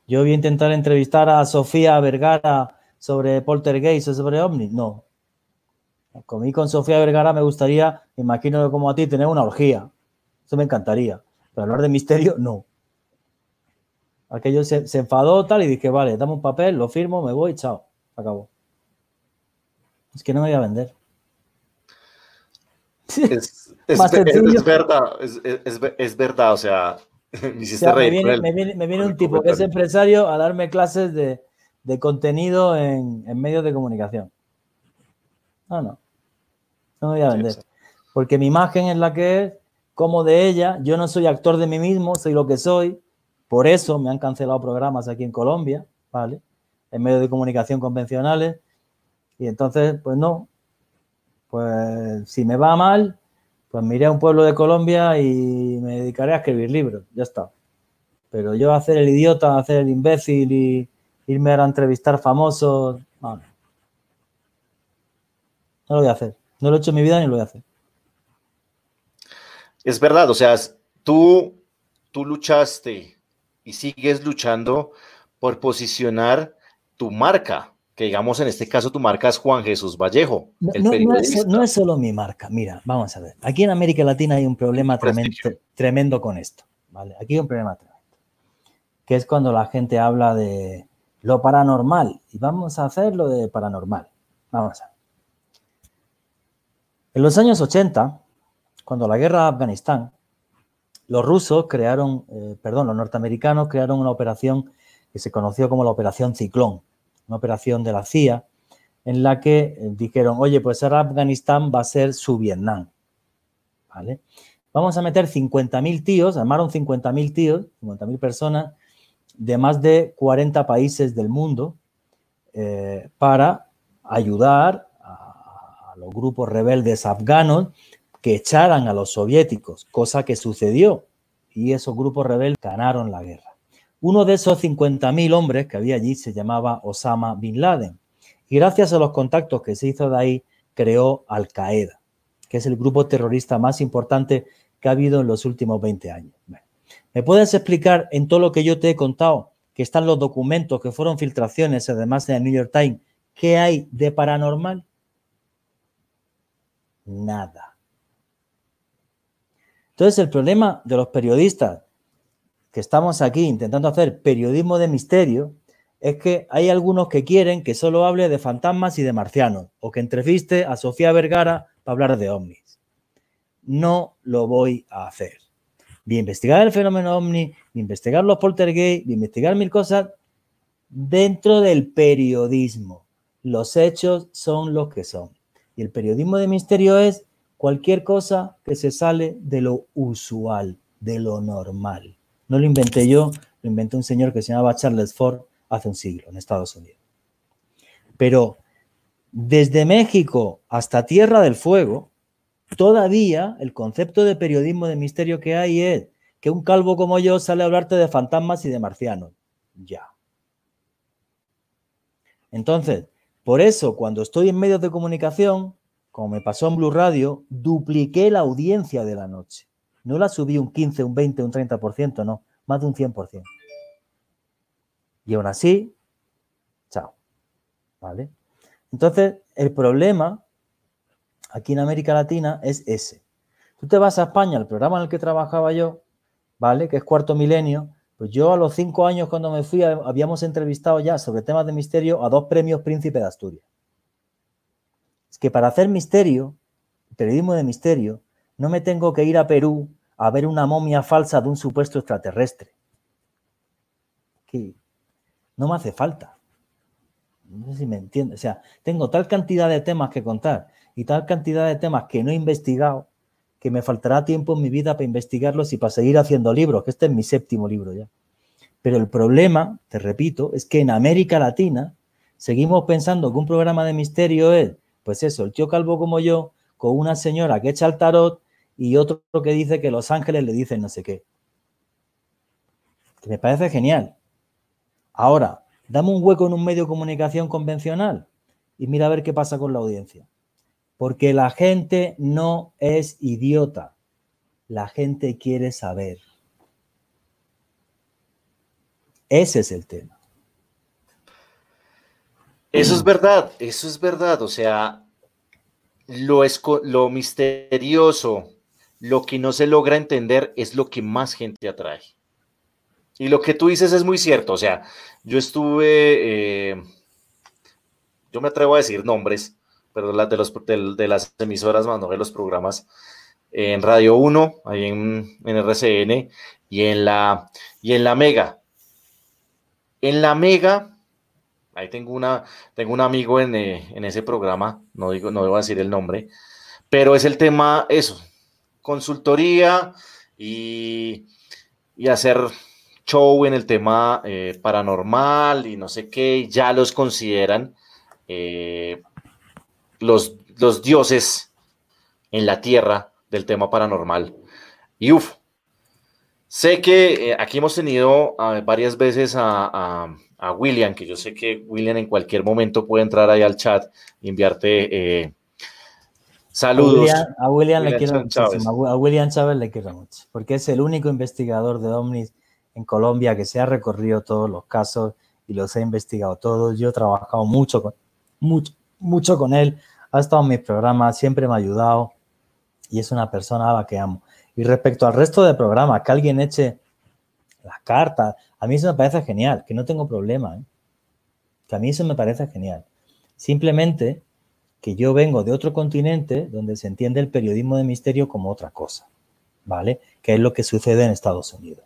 Yo voy a intentar entrevistar a Sofía Vergara sobre poltergeist o sobre ovni. No. Con con Sofía Vergara me gustaría, imagino como a ti, tener una orgía. Eso me encantaría. Pero hablar de misterio, no. Aquello se, enfadó tal y dije, vale, dame un papel, lo firmo, me voy, chao, acabó. Es que no me voy a vender. Es, verdad, es, verdad, o sea, me hiciste reír. Me viene, me, viene, un tipo que es empresario a darme clases de, contenido en, medios de comunicación. No, no. No me voy a vender. Porque mi imagen es la que es, como de ella, yo no soy actor de mí mismo, soy lo que soy, por eso me han cancelado programas aquí en Colombia, ¿vale? En medios de comunicación convencionales. Y entonces, pues no. Pues si me va mal, pues me iré a un pueblo de Colombia y me dedicaré a escribir libros. Ya está. Pero yo hacer el idiota, hacer el imbécil y irme a entrevistar famosos, no, no lo voy a hacer. No lo he hecho en mi vida ni lo voy a hacer. Es verdad, o sea, tú, tú luchaste y sigues luchando por posicionar tu marca, que digamos en este caso tu marca es Juan Jesús Vallejo. no, es, solo mi marca, mira, vamos a ver. Aquí en América Latina hay un problema tremendo, tremendo con esto, ¿vale? Aquí hay un problema tremendo, que es cuando la gente habla de lo paranormal y vamos a hacer lo de paranormal. Vamos a ver. En los años 80, cuando la guerra de Afganistán, los rusos crearon, eh, perdón, los norteamericanos crearon una operación que se conoció como la Operación Ciclón, una operación de la CIA, en la que eh, dijeron, oye, pues ahora Afganistán va a ser su Vietnam. ¿Vale? Vamos a meter 50.000 tíos, armaron 50.000 tíos, 50.000 personas de más de 40 países del mundo eh, para ayudar a los grupos rebeldes afganos que echaran a los soviéticos, cosa que sucedió, y esos grupos rebeldes ganaron la guerra. Uno de esos 50.000 hombres que había allí se llamaba Osama Bin Laden, y gracias a los contactos que se hizo de ahí, creó Al Qaeda, que es el grupo terrorista más importante que ha habido en los últimos 20 años. ¿Me puedes explicar en todo lo que yo te he contado, que están los documentos, que fueron filtraciones, además de New York Times, qué hay de paranormal? Nada. Entonces, el problema de los periodistas que estamos aquí intentando hacer periodismo de misterio es que hay algunos que quieren que solo hable de fantasmas y de marcianos o que entreviste a Sofía Vergara para hablar de ovnis. No lo voy a hacer. A investigar el fenómeno ovni, a investigar los poltergeist, a investigar mil cosas dentro del periodismo. Los hechos son los que son. Y el periodismo de misterio es cualquier cosa que se sale de lo usual, de lo normal. No lo inventé yo, lo inventó un señor que se llamaba Charles Ford hace un siglo en Estados Unidos. Pero desde México hasta Tierra del Fuego, todavía el concepto de periodismo de misterio que hay es que un calvo como yo sale a hablarte de fantasmas y de marcianos. Ya. Entonces, por eso, cuando estoy en medios de comunicación, como me pasó en Blue Radio, dupliqué la audiencia de la noche. No la subí un 15, un 20, un 30%, no, más de un 100%. Y aún así, chao. ¿Vale? Entonces, el problema aquí en América Latina es ese. Tú te vas a España, el programa en el que trabajaba yo, ¿vale? Que es Cuarto Milenio, pues yo a los cinco años cuando me fui habíamos entrevistado ya sobre temas de misterio a dos premios Príncipe de Asturias. Es que para hacer misterio, periodismo de misterio, no me tengo que ir a Perú a ver una momia falsa de un supuesto extraterrestre. Que no me hace falta. No sé si me entiende. O sea, tengo tal cantidad de temas que contar y tal cantidad de temas que no he investigado que me faltará tiempo en mi vida para investigarlos y para seguir haciendo libros, que este es mi séptimo libro ya. Pero el problema, te repito, es que en América Latina seguimos pensando que un programa de misterio es, pues eso, el tío calvo como yo, con una señora que echa el tarot y otro que dice que los ángeles le dicen no sé qué. Que me parece genial. Ahora, dame un hueco en un medio de comunicación convencional y mira a ver qué pasa con la audiencia. Porque la gente no es idiota. La gente quiere saber. Ese es el tema. Eso es verdad, eso es verdad. O sea, lo, lo misterioso, lo que no se logra entender es lo que más gente atrae. Y lo que tú dices es muy cierto. O sea, yo estuve, eh, yo me atrevo a decir nombres, pero las de, los, de, las emisoras más no de los programas en Radio 1, ahí en, en, RCN y en, la, y en la Mega. En la Mega, ahí tengo, una, tengo un amigo en, eh, en ese programa, no, digo, no debo decir el nombre, pero es el tema, eso, consultoría y, y hacer show en el tema eh, paranormal y no sé qué, ya los consideran eh, los, los dioses en la tierra del tema paranormal. Y uff, sé que eh, aquí hemos tenido ah, varias veces a, William, que yo sé que William en cualquier momento puede entrar ahí al chat y enviarte, Saludos. A William, le quiero muchísimo. A William Chávez le quiero mucho. Porque es el único investigador de ovnis en Colombia que se ha recorrido todos los casos y los he investigado todos. Yo he trabajado mucho con, mucho, mucho con él. Ha estado en mis programas, siempre me ha ayudado y es una persona a la que amo. Y respecto al resto de programas, que alguien eche las cartas, a mí eso me parece genial, que no tengo problema. ¿eh? Que a mí eso me parece genial. Simplemente que yo vengo de otro continente donde se entiende el periodismo de misterio como otra cosa, ¿vale? Que es lo que sucede en Estados Unidos.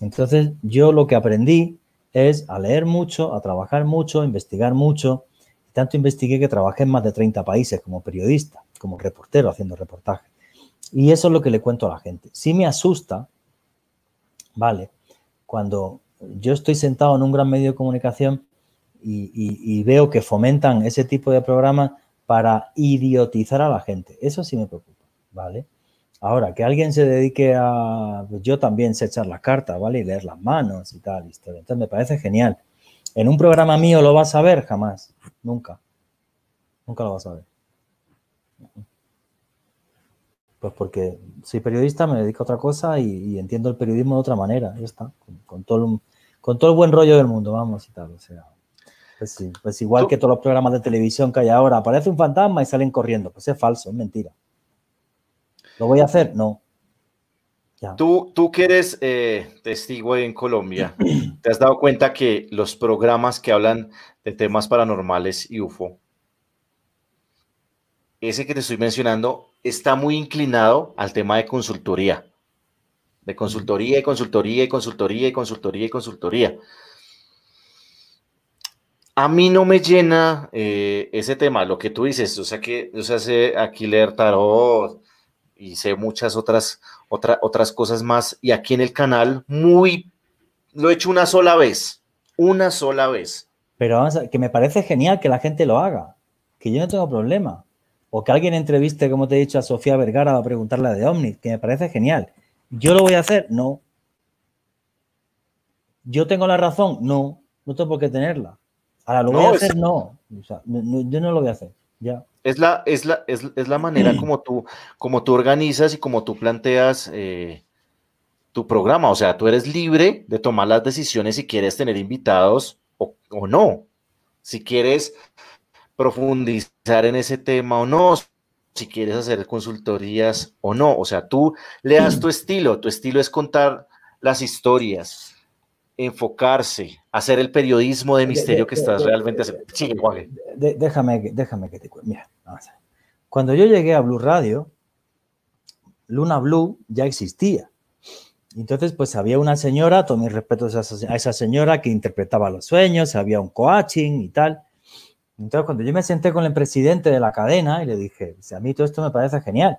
Entonces, yo lo que aprendí es a leer mucho, a trabajar mucho, a investigar mucho. Tanto investigué que trabajé en más de 30 países como periodista, como reportero haciendo reportajes. Y eso es lo que le cuento a la gente. Sí me asusta, ¿vale? Cuando yo estoy sentado en un gran medio de comunicación y, y veo que fomentan ese tipo de programas para idiotizar a la gente. Eso sí me preocupa, ¿vale? Ahora, que alguien se dedique a... Pues yo también sé echar las cartas, ¿vale? Y leer las manos y tal. Entonces me parece genial. ¿En un programa mío lo vas a ver? Jamás. Nunca. Nunca lo vas a ver. Pues porque soy periodista, me dedico a otra cosa y, entiendo el periodismo de otra manera. Ya está. Con, todo con todo el buen rollo del mundo, vamos y tal. O sea, pues, pues, igual que todos los programas de televisión que hay ahora, aparece un fantasma y salen corriendo. Pues es falso, es mentira. ¿Lo voy a hacer? No. Tú, tú que eres eh, testigo en Colombia, ¿te has dado cuenta que los programas que hablan de temas paranormales y UFO, ese que te estoy mencionando, está muy inclinado al tema de consultoría? De consultoría y consultoría y consultoría y consultoría y consultoría. A mí no me llena eh, ese tema, lo que tú dices, o sea que yo sé aquí leer tarot y sé muchas otras, otras cosas más, y aquí en el canal muy, lo he hecho una sola vez, una sola vez. Pero vamos a, que me parece genial que la gente lo haga, que yo no tengo problema. O que alguien entreviste, como te he dicho, a Sofía Vergara a preguntarle de Omni, que me parece genial. ¿Yo lo voy a hacer? No. ¿Yo tengo la razón? No, no tengo por qué tenerla. Ahora, ¿lo voy a hacer? No. yo no lo voy a hacer. Ya. Es la, es la, es, la manera como tú, como tú organizas y como tú planteas eh, tu programa. O sea, tú eres libre de tomar las decisiones si quieres tener invitados o, o no. Si quieres profundizar en ese tema o no. Si quieres hacer consultorías o no. O sea, tú le das tu estilo. Tu estilo es contar las historias, enfocarse, hacer el periodismo de misterio que estás realmente haciendo. Sí, déjame, déjame que te cuente. Mira, vamos a ver. Cuando yo llegué a Blue Radio, Luna Blue ya existía. Entonces, pues había una señora, todo mi respeto a esa, señora que interpretaba los sueños, había un coaching y tal. Entonces, cuando yo me senté con el presidente de la cadena y le dije, a mí todo esto me parece genial,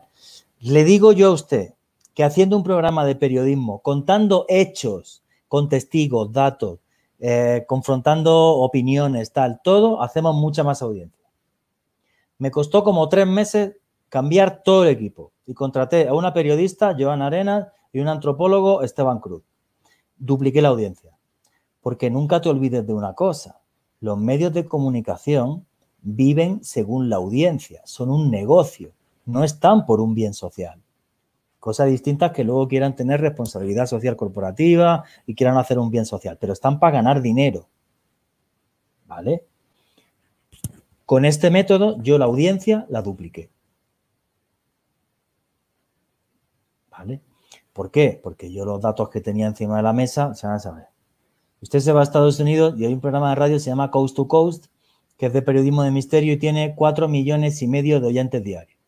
le digo yo a usted que haciendo un programa de periodismo, contando hechos con testigos, datos, eh, confrontando opiniones, tal, todo, hacemos mucha más audiencia. Me costó como tres meses cambiar todo el equipo y contraté a una periodista, Joana Arenas, y un antropólogo, Esteban Cruz. Dupliqué la audiencia. Porque nunca te olvides de una cosa, los medios de comunicación viven según la audiencia, son un negocio, no están por un bien social. Cosas distintas que luego quieran tener responsabilidad social corporativa y quieran hacer un bien social, pero están para ganar dinero. ¿Vale? Con este método yo la audiencia la dupliqué. ¿Vale? ¿Por qué? Porque yo los datos que tenía encima de la mesa se van a saber. Usted se va a Estados Unidos y hay un programa de radio que se llama Coast to Coast, que es de periodismo de misterio y tiene cuatro millones y medio de oyentes diarios.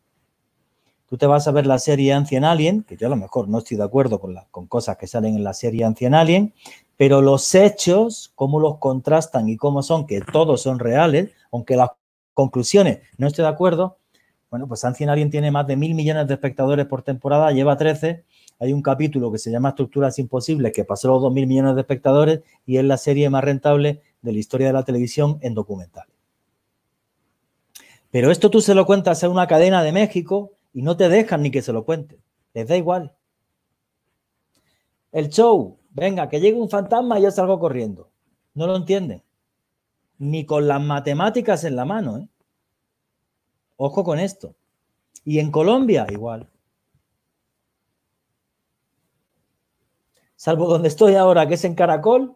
Tú te vas a ver la serie Ancient Alien, que yo a lo mejor no estoy de acuerdo con, con cosas que salen en la serie Ancient Alien, pero los hechos, cómo los contrastan y cómo son, que todos son reales, aunque las conclusiones no estoy de acuerdo, bueno, pues Ancient Alien tiene más de mil millones de espectadores por temporada, lleva 13. Hay un capítulo que se llama Estructuras Imposibles, que pasó los dos mil millones de espectadores y es la serie más rentable de la historia de la televisión en documental. Pero esto tú se lo cuentas a una cadena de México y no te dejan ni que se lo cuente. Les da igual. El show, venga, que llegue un fantasma y yo salgo corriendo. No lo entienden. Ni con las matemáticas en la mano. ¿eh? Ojo con esto. Y en Colombia, igual. Salvo donde estoy ahora, que es en Caracol,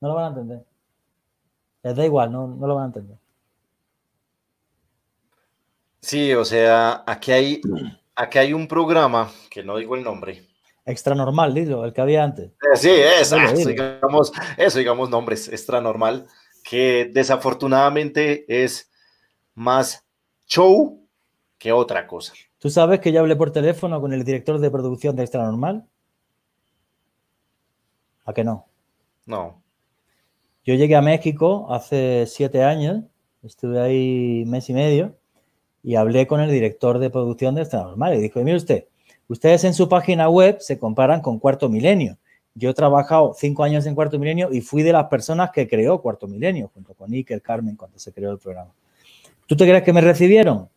no lo van a entender. Les da igual, no, no lo van a entender. Sí, o sea, aquí hay, aquí hay un programa, que no digo el nombre. Extra normal, dilo, el que había antes. Eh, sí, eso, digamos, eso, digamos nombres, extra normal, que desafortunadamente es más show que otra cosa. ¿Tú sabes que ya hablé por teléfono con el director de producción de Extra Normal? ¿A que no? No. Yo llegué a México hace siete años, estuve ahí mes y medio, y hablé con el director de producción de Extra Normal y dijo, mire usted, ustedes en su página web se comparan con Cuarto Milenio. Yo he trabajado cinco años en Cuarto Milenio y fui de las personas que creó Cuarto Milenio, junto con Iker, Carmen, cuando se creó el programa. ¿Tú te crees que me recibieron?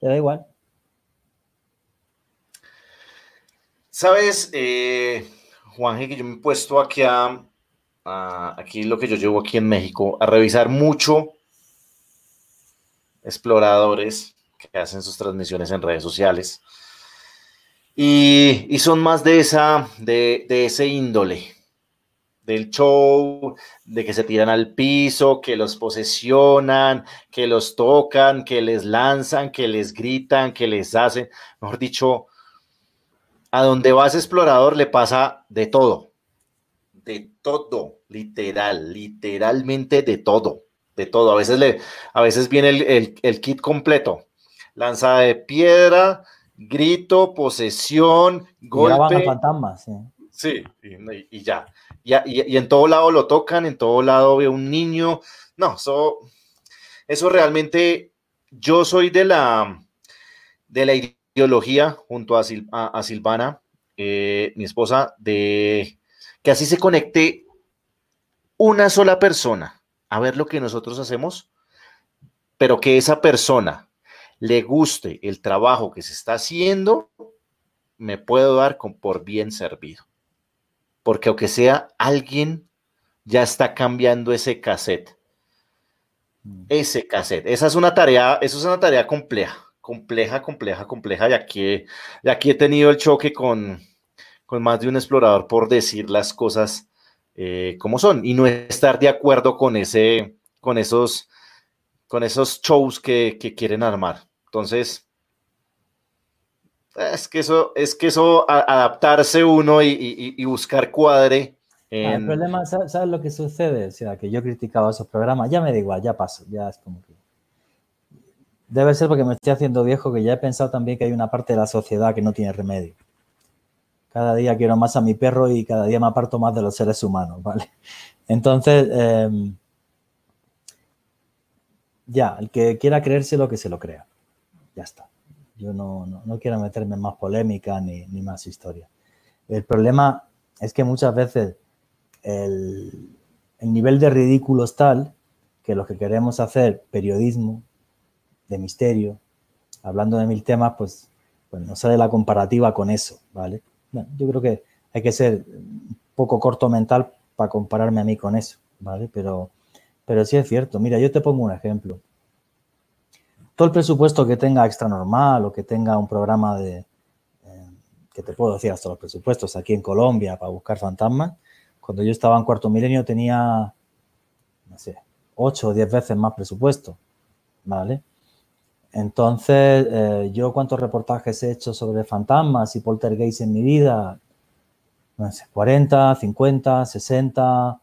Te da igual. Sabes, eh, Juan, que yo me he puesto aquí a, aquí lo que yo llevo aquí en México, a revisar mucho exploradores que hacen sus transmisiones en redes sociales. Y, son más de esa, de, de, ese índole, del show, de que se tiran al piso, que los posesionan, que los tocan, que les lanzan, que les gritan, que les hacen, mejor dicho, a donde vas explorador le pasa de todo, de todo, literal, literalmente de todo, de todo. A veces, le, a veces viene el, kit completo, lanzada de piedra, grito, posesión, golpe. fantasmas, sí. Sí, y, ya. Y, en todo lado lo tocan, en todo lado veo un niño. No, eso, eso realmente, yo soy de la, de la ideología junto a, Silvana, eh, mi esposa, de que así se conecte una sola persona a ver lo que nosotros hacemos, pero que esa persona le guste el trabajo que se está haciendo, me puedo dar por bien servido. Porque aunque sea alguien, ya está cambiando ese cassette. Ese cassette. Esa es una tarea, eso es una tarea compleja compleja, compleja, compleja. Y aquí, aquí he tenido el choque con, con más de un explorador por decir las cosas eh, como son y no estar de acuerdo con, ese, con, esos, con esos shows que, quieren armar. Entonces, es que eso, es que eso, adaptarse uno y, buscar cuadre. Ah, el problema, ¿sabes, lo que sucede? O sea, que yo criticaba esos programas, ya me da igual, ya paso, ya es como que Debe ser porque me estoy haciendo viejo que ya he pensado también que hay una parte de la sociedad que no tiene remedio. Cada día quiero más a mi perro y cada día me aparto más de los seres humanos, ¿vale? Entonces, em, ya, el que quiera creerse lo que se lo crea. Ya está. Yo no, quiero meterme en más polémica ni, ni, más historia. El problema es que muchas veces el, el nivel de ridículo es tal que los que queremos hacer periodismo, de misterio, hablando de mil temas, pues, pues no sale la comparativa con eso, ¿vale? Yo creo que hay que ser un poco corto mental para compararme a mí con eso, ¿vale? Pero, pero sí es cierto. Mira, yo te pongo un ejemplo. Todo el presupuesto que tenga extra normal o que tenga un programa de, eh, que te puedo decir hasta los presupuestos aquí en Colombia para buscar fantasmas, cuando yo estaba en cuarto milenio tenía, no sé, ocho o diez veces más presupuesto, ¿vale? Entonces, eh, yo cuántos reportajes he hecho sobre fantasmas y poltergeist en mi vida, no sé, 40, 50, 60,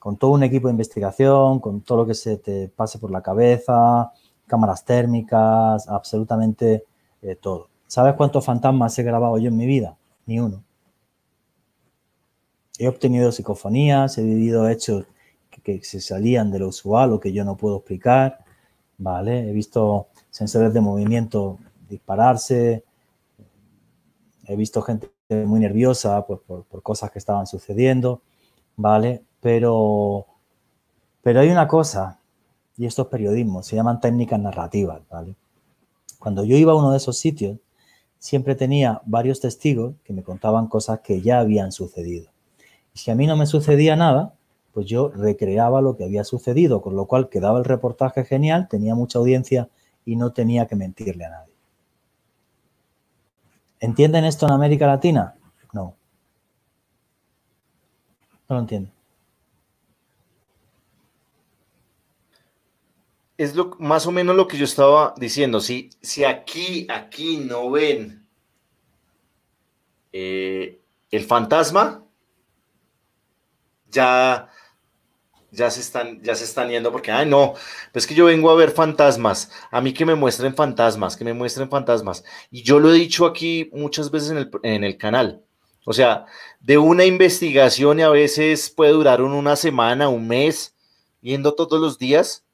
con todo un equipo de investigación, con todo lo que se te pase por la cabeza, cámaras térmicas, absolutamente eh, todo. ¿Sabes cuántos fantasmas he grabado yo en mi vida? Ni uno. He obtenido psicofonías, he vivido hechos que, se salían de lo usual o que yo no puedo explicar, ¿vale? He visto sensores de movimiento dispararse. He visto gente muy nerviosa pues, por, cosas que estaban sucediendo, ¿vale? Pero, pero hay una cosa, y esto es periodismo, se llaman técnicas narrativas, ¿vale? Cuando yo iba a uno de esos sitios, siempre tenía varios testigos que me contaban cosas que ya habían sucedido. Y si a mí no me sucedía nada, pues yo recreaba lo que había sucedido, con lo cual quedaba el reportaje genial, tenía mucha audiencia y no tenía que mentirle a nadie. ¿Entienden esto en América Latina? No. No lo entienden. Es lo, más o menos lo que yo estaba diciendo. Si, si aquí, aquí no ven eh, el fantasma, ya, ya, se están, ya se están yendo porque, ay, no, pues que yo vengo a ver fantasmas, a mí que me muestren fantasmas, que me muestren fantasmas. Y yo lo he dicho aquí muchas veces en el, en el canal. O sea, de una investigación y a veces puede durar una semana, un mes, yendo todos los días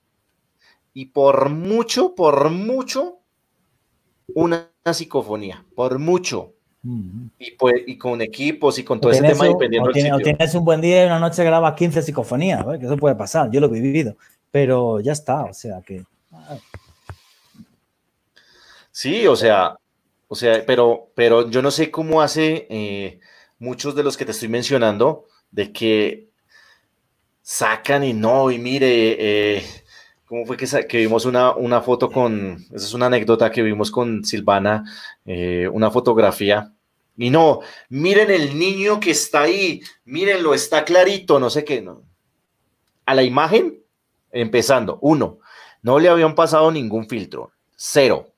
y por mucho, por mucho, una psicofonía, por mucho. Y, pues, y con equipos y con todo ese tema dependiendo del tienes un buen día y una noche grabas 15 psicofonías, que eso puede pasar, yo lo he vivido, pero ya está, o sea que... Sí, o sea, o sea, pero, pero yo no sé cómo hace eh, muchos de los que te estoy mencionando, de que sacan y no, y mire, eh, ¿Cómo fue que, que vimos una, una, foto con, esa es una anécdota que vimos con Silvana, eh, una fotografía, y no, miren el niño que está ahí, mírenlo, está clarito, no sé qué, no. A la imagen, empezando, uno, no le habían pasado ningún filtro, cero,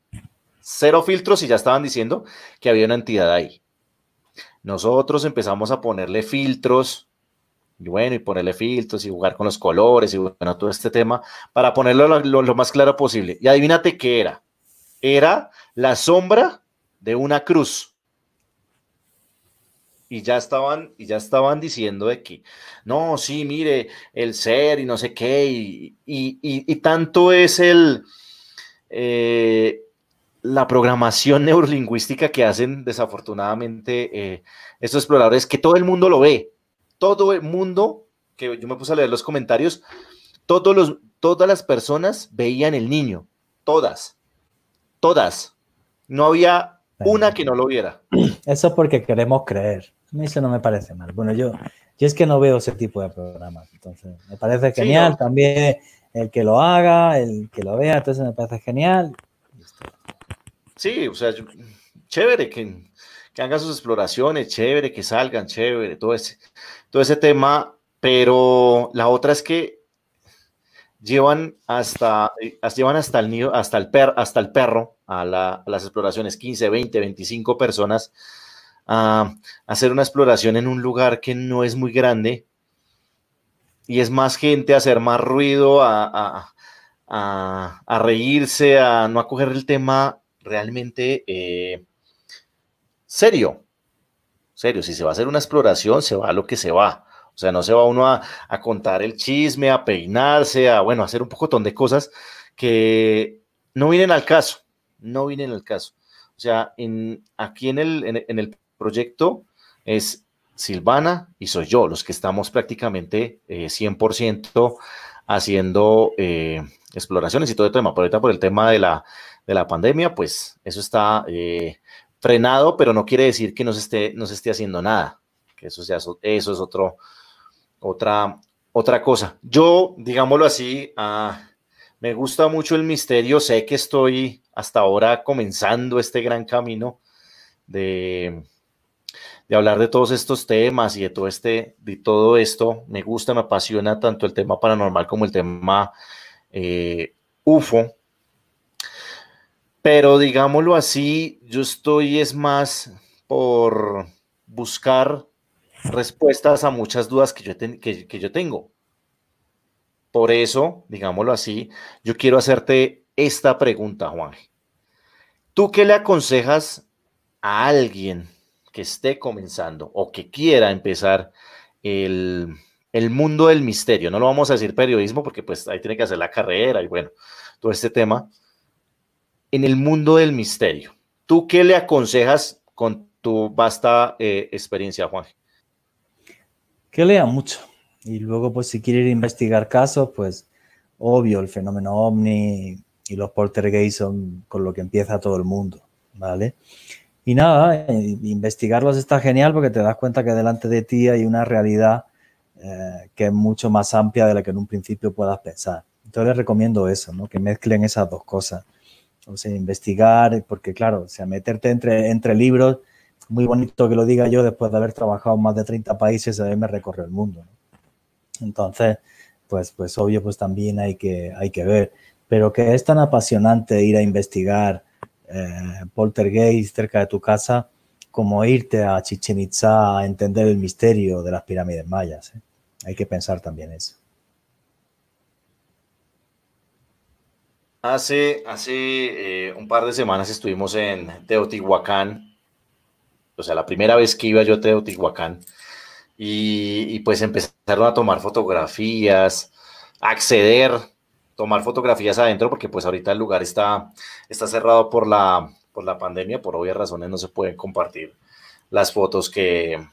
cero filtros y ya estaban diciendo que había una entidad ahí. Nosotros empezamos a ponerle filtros, y bueno, y ponerle filtros y jugar con los colores y bueno, todo este tema para ponerlo lo, más claro posible. Y adivínate qué era. Era la sombra de una cruz. Y ya estaban, y ya estaban diciendo de que, no, sí, mire, el ser y no sé qué, y, tanto es el, eh, la programación neurolingüística que hacen desafortunadamente eh, estos exploradores, que todo el mundo lo ve, todo el mundo, que yo me puse a leer los comentarios, todos los, todas las personas veían el niño, todas, todas. No había una que no lo viera. Eso es porque queremos creer. A mí eso no me parece mal. Bueno, yo, yo es que no veo ese tipo de programas. Entonces, me parece genial también el que lo haga, el que lo vea, entonces me parece genial. Sí, o sea, chévere que, que hagan sus exploraciones, chévere, que salgan, chévere, todo ese, todo ese tema, pero la otra es que llevan hasta, eh, llevan hasta el nido, hasta el, per, hasta el perro a, las exploraciones, 15, 20, 25 personas, a, hacer una exploración en un lugar que no es muy grande y es más gente, a hacer más ruido, a, reírse, a no acoger el tema realmente eh, serio, serio, si se va a hacer una exploración, se va a lo que se va. O sea, no se va uno a, contar el chisme, a peinarse, a, bueno, a hacer un pocotón de cosas que no vienen al caso, no vienen al caso. O sea, en, aquí en el, en, el proyecto es Silvana y soy yo, los que estamos prácticamente 100% eh, haciendo eh, exploraciones y todo el tema. Por ahorita por el tema de la, de la pandemia, pues eso está eh, frenado, pero no quiere decir que no se esté, no se esté haciendo nada. Que eso, sea, eso es otro, otra, otra cosa. Yo, digámoslo así, ah, me gusta mucho el misterio. Sé que estoy hasta ahora comenzando este gran camino de, de hablar de todos estos temas y de todo, este, de todo esto. Me gusta, me apasiona tanto el tema paranormal como el tema eh, UFO. Pero digámoslo así, yo estoy es más por buscar respuestas a muchas dudas que yo, que, yo tengo. Por eso, digámoslo así, yo quiero hacerte esta pregunta, Juan. ¿Tú qué le aconsejas a alguien que esté comenzando o que quiera empezar el, el, mundo del misterio? No lo vamos a decir periodismo porque pues ahí tiene que hacer la carrera y bueno, todo este tema en el mundo del misterio. ¿Tú qué le aconsejas con tu vasta eh, experiencia, Juan? Que lea mucho. Y luego, pues, si quiere investigar casos, pues, obvio, el fenómeno ovni y los poltergeist son con lo que empieza todo el mundo, ¿vale? Y nada, eh, investigarlos está genial porque te das cuenta que delante de ti hay una realidad eh, que es mucho más amplia de la que en un principio puedas pensar. Entonces les recomiendo eso, ¿no? que mezclen esas dos cosas. O sea, investigar, porque claro, o sea, meterte entre, entre libros, muy bonito que lo diga yo después de haber trabajado en más de 30 países y haberme recorrido el mundo. Entonces, pues, pues obvio, pues también hay que, hay que ver. Pero que es tan apasionante ir a investigar eh, poltergeist cerca de tu casa como irte a Chichen Itza a entender el misterio de las pirámides mayas. ¿eh? Hay que pensar también eso. Hace, hace eh, un par de semanas estuvimos en Teotihuacán, o sea, la primera vez que iba yo a Teotihuacán, y, pues empezaron a tomar fotografías, acceder, tomar fotografías adentro, porque pues ahorita el lugar está, está cerrado por la, por la pandemia, por obvias razones no se pueden compartir las fotos que,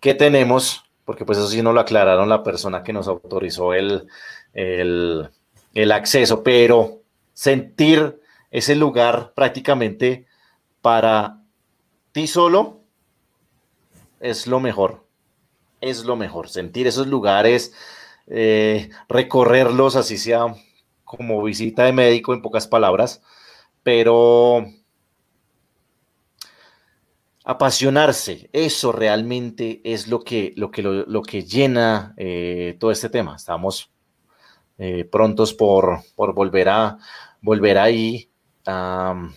que tenemos, porque pues eso sí no lo aclararon la persona que nos autorizó el, el acceso, pero sentir ese lugar prácticamente para ti solo es lo mejor es lo mejor, sentir esos lugares, eh, recorrerlos, así sea como visita de médico en pocas palabras, pero apasionarse, eso realmente es lo que, lo que, lo, que llena eh, todo este tema. Estamos eh, prontos por, por, volver, a, volver ahí a,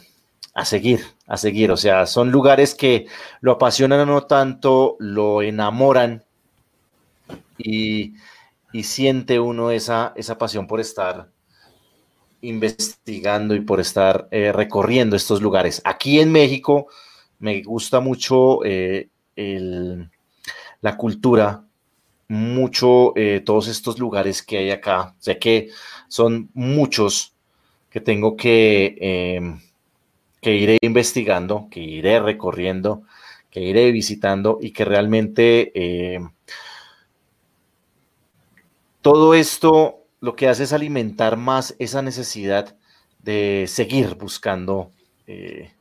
a seguir, a seguir. O sea, son lugares que lo apasionan no tanto, lo enamoran y, siente uno esa, esa pasión por estar investigando y por estar eh, recorriendo estos lugares. Aquí en México me gusta mucho eh, la cultura, mucho eh, todos estos lugares que hay acá. Sé que son muchos que tengo que, em, que iré investigando, que iré recorriendo, que iré visitando y que realmente em, todo esto lo que hace es alimentar más esa necesidad de seguir buscando eh,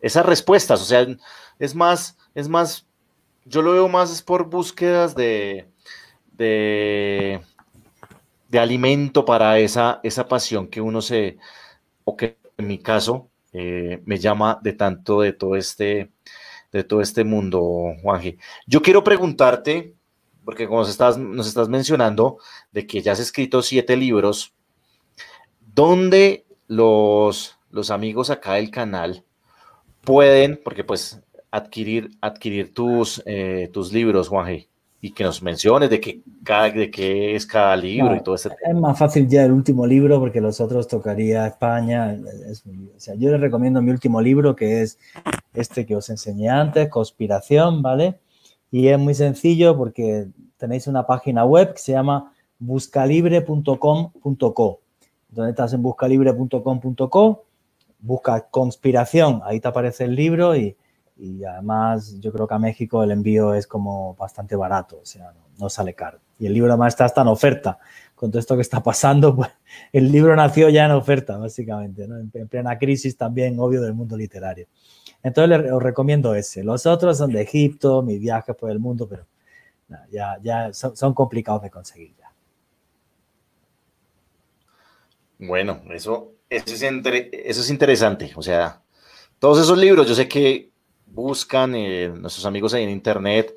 esas respuestas. O sea, es más, es más, yo lo veo más por búsquedas de, de, alimento para esa, esa pasión que uno se, o que en mi caso eh, me llama de tanto de todo este, de todo este mundo, Juanje. Yo quiero preguntarte, porque como nos estás, nos estás mencionando de que ya has escrito siete libros, ¿dónde los, los amigos acá del canal pueden, porque pues adquirir, adquirir tus, eh, tus libros, Juanje? Y que nos menciones de qué, de qué es cada libro y todo ese Es más fácil ya el último libro porque los otros tocaría España. o sea, yo les recomiendo mi último libro que es este que os enseñé antes, Conspiración, ¿vale? Y es muy sencillo porque tenéis una página web que se llama buscalibre.com.co. Donde estás en buscalibre.com.co, busca conspiración, ahí te aparece el libro y, además yo creo que a México el envío es como bastante barato, o sea, no, sale caro. Y el libro además está hasta en oferta. Con todo esto que está pasando, pues el libro nació ya en oferta, básicamente, en, en plena crisis también, obvio, del mundo literario. Entonces os recomiendo ese. Los otros son de Egipto, mis viajes por el mundo, pero ya, ya son, complicados de conseguir ya. Bueno, eso, eso, es eso es interesante. O sea, todos esos libros, yo sé que buscan eh, nuestros amigos ahí en internet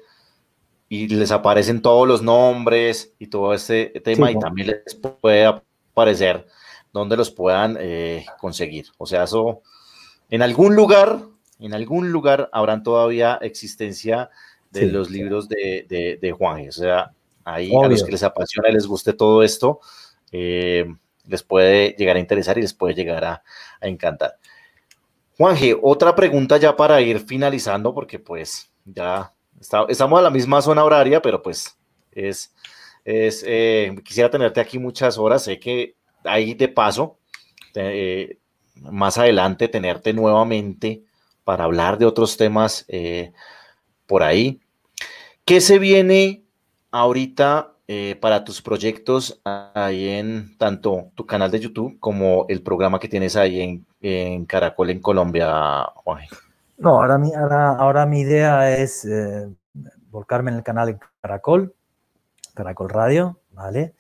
y les aparecen todos los nombres y todo este tema y también les puede aparecer donde los puedan eh, conseguir. O sea, eso en algún lugar en algún lugar habrán todavía existencia de los libros de, de, Juan. O sea, ahí a los que les apasiona y les guste todo esto, eh, les puede llegar a interesar y les puede llegar a, encantar. Juanje, otra pregunta ya para ir finalizando, porque pues ya estamos a la misma zona horaria, pero pues es, es eh, quisiera tenerte aquí muchas horas, sé que ahí de paso, eh, más adelante tenerte nuevamente para hablar de otros temas eh, por ahí. ¿Qué se viene ahorita eh, para tus proyectos ahí en tanto tu canal de YouTube como el programa que tienes ahí en, Caracol en Colombia, Juan? No, ahora mi, ahora, mi idea es eh, volcarme en el canal en Caracol, Caracol Radio, ¿vale?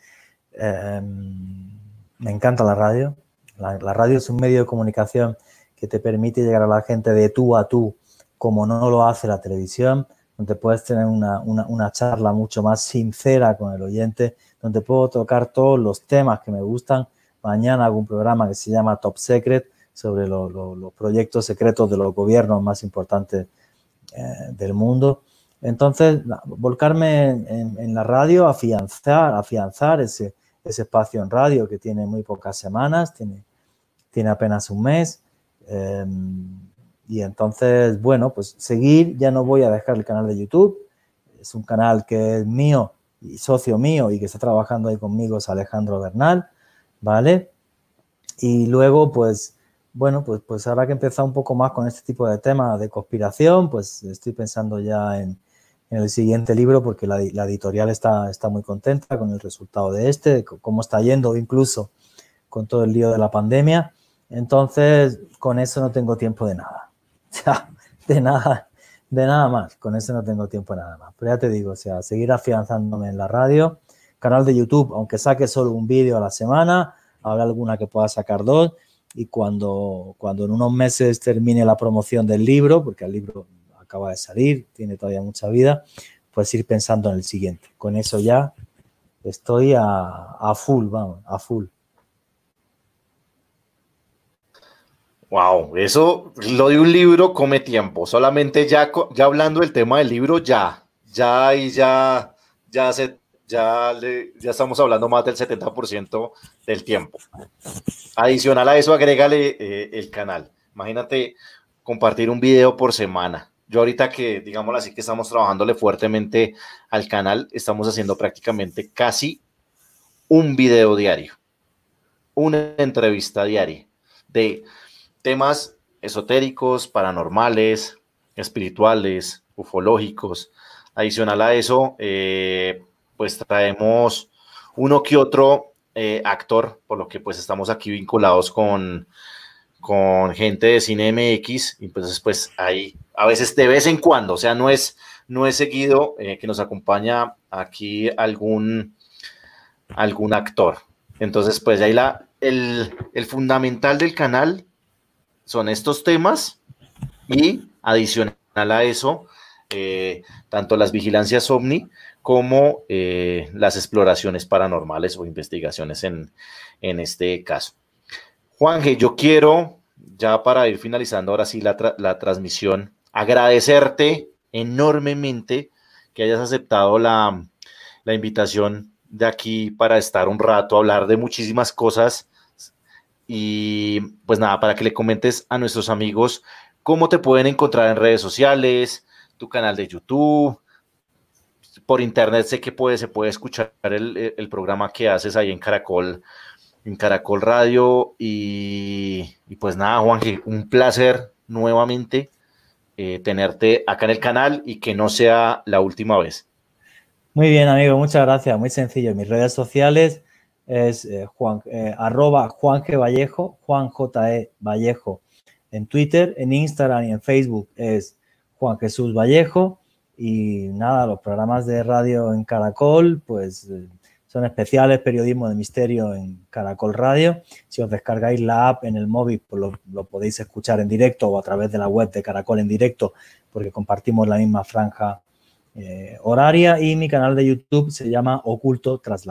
Em, me encanta la radio. La, radio es un medio de comunicación que te permite llegar a la gente de tú a tú, como no lo hace la televisión, donde puedes tener una, una charla mucho más sincera con el oyente, donde puedo tocar todos los temas que me gustan. Mañana hago un programa que se llama Top Secret sobre los proyectos secretos de los gobiernos más importantes eh, del mundo. Entonces, volcarme en, la radio, afianzar, afianzar ese, ese espacio en radio que tiene muy pocas semanas, tiene, tiene apenas un mes. Em, y entonces, bueno, pues seguir, ya no voy a dejar el canal de YouTube. Es un canal que es mío y socio mío y que está trabajando ahí conmigo es Alejandro Bernal, ¿vale? Y luego, pues, bueno, pues, pues habrá que empezar un poco más con este tipo de temas de conspiración, pues estoy pensando ya en, el siguiente libro porque la, editorial está, está muy contenta con el resultado de este, cómo está yendo incluso con todo el lío de la pandemia. Entonces, con eso no tengo tiempo de nada. de nada, de nada más. Con eso no tengo tiempo nada más. Pero ya te digo, o sea, seguir afianzándome en la radio, canal de YouTube, aunque saque solo un vídeo a la semana, habrá alguna que pueda sacar dos. Y cuando, cuando en unos meses termine la promoción del libro, porque el libro acaba de salir, tiene todavía mucha vida, pues ir pensando en el siguiente. Con eso ya estoy a, a full, vamos, a full. Wow, eso, lo de un libro come tiempo. Solamente ya, ya hablando del tema del libro, ya, ya y ya, ya se, ya, ya estamos hablando más del 70% del tiempo. Adicional a eso, agrégale eh, el canal. Imagínate compartir un video por semana. Yo ahorita que, digámoslo así, que estamos trabajándole fuertemente al canal, estamos haciendo prácticamente casi un video diario, una entrevista diaria de temas esotéricos, paranormales, espirituales, ufológicos. Adicional a eso, eh, pues traemos uno que otro eh, actor, por lo que pues estamos aquí vinculados con, con gente de Cine MX, y pues, pues ahí, a veces de vez en cuando, o sea, no es, no es seguido eh, que nos acompaña aquí algún, algún actor. Entonces, pues ahí la, el, el fundamental del canal son estos temas y adicional a eso, eh, tanto las vigilancias ovni como eh, las exploraciones paranormales o investigaciones en, este caso. Juanje, yo quiero, ya para ir finalizando ahora sí la, la transmisión, agradecerte enormemente que hayas aceptado la, la invitación de aquí para estar un rato, hablar de muchísimas cosas y pues nada, para que le comentes a nuestros amigos cómo te pueden encontrar en redes sociales, tu canal de YouTube, por internet sé que puede, se puede escuchar el, programa que haces ahí en Caracol, en Caracol Radio. Y, pues nada, Juanje, un placer nuevamente eh, tenerte acá en el canal y que no sea la última vez. Muy bien, amigo, muchas gracias. Muy sencillo. Mis redes sociales es eh, Juan, eh, arroba. Vallejo, Juan J. E. Vallejo en Twitter, en Instagram y en Facebook es Juan Jesús Vallejo. Y nada, los programas de radio en Caracol, pues eh, son especiales, periodismo de misterio en Caracol Radio. Si os descargáis la app en el móvil, pues lo, podéis escuchar en directo o a través de la web de Caracol en directo, porque compartimos la misma franja horaria. Y mi canal de YouTube se llama Oculto tras.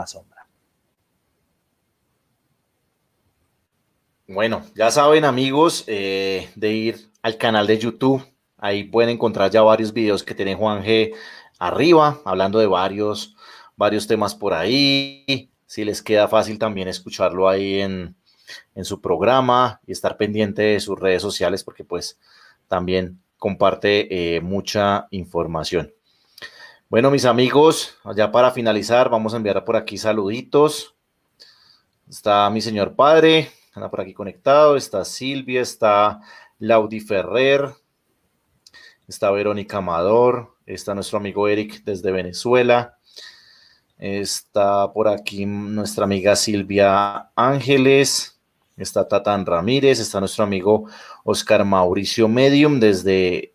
Bueno, ya saben amigos eh, de ir al canal de YouTube. Ahí pueden encontrar ya varios videos que tiene Juan G arriba, hablando de varios, varios temas por ahí. Si les queda fácil también escucharlo ahí en, su programa y estar pendiente de sus redes sociales porque pues también comparte eh, mucha información. Bueno, mis amigos, ya para finalizar, vamos a enviar por aquí saluditos. Está mi señor padre, anda por aquí conectado, está Silvia, está Laudi Ferrer, está Verónica Amador, está nuestro amigo Eric desde Venezuela, está por aquí nuestra amiga Silvia Ángeles, está Tatán Ramírez, está nuestro amigo Oscar Mauricio Medium desde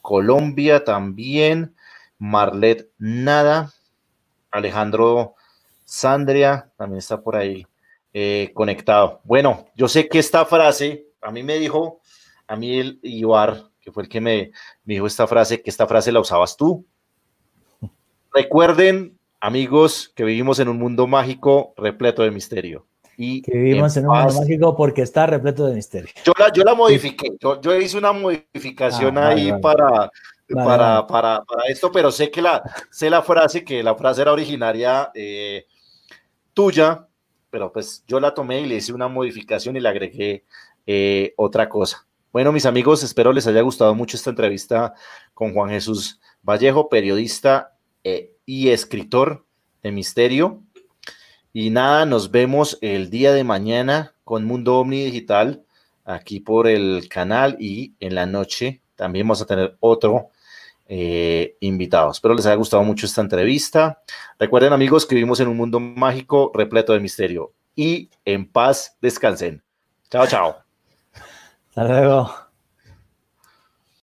Colombia también, Marlet Nada, Alejandro Sandria también está por ahí eh, conectado. Bueno, yo sé que esta frase, a mí me dijo, a mí el Ibar, que fue el que me, me dijo esta frase, que esta frase la usabas tú. Recuerden, amigos, que vivimos en un mundo mágico repleto de misterio. Y que vivimos en, un mundo mágico porque está repleto de misterio. Yo la, yo la modifiqué, yo, yo hice una modificación ah, ahí Para, para, para, para, esto, pero sé que la, sé la frase, que la frase era originaria eh, tuya, pero pues yo la tomé y le hice una modificación y le agregué eh, otra cosa. Bueno, mis amigos, espero les haya gustado mucho esta entrevista con Juan Jesús Vallejo, periodista eh, y escritor de misterio. Y nada, nos vemos el día de mañana con Mundo Omni Digital aquí por el canal y en la noche también vamos a tener otro eh, invitado. Espero les haya gustado mucho esta entrevista. Recuerden amigos que vivimos en un mundo mágico repleto de misterio y en paz descansen. Chao, chao. Hasta luego.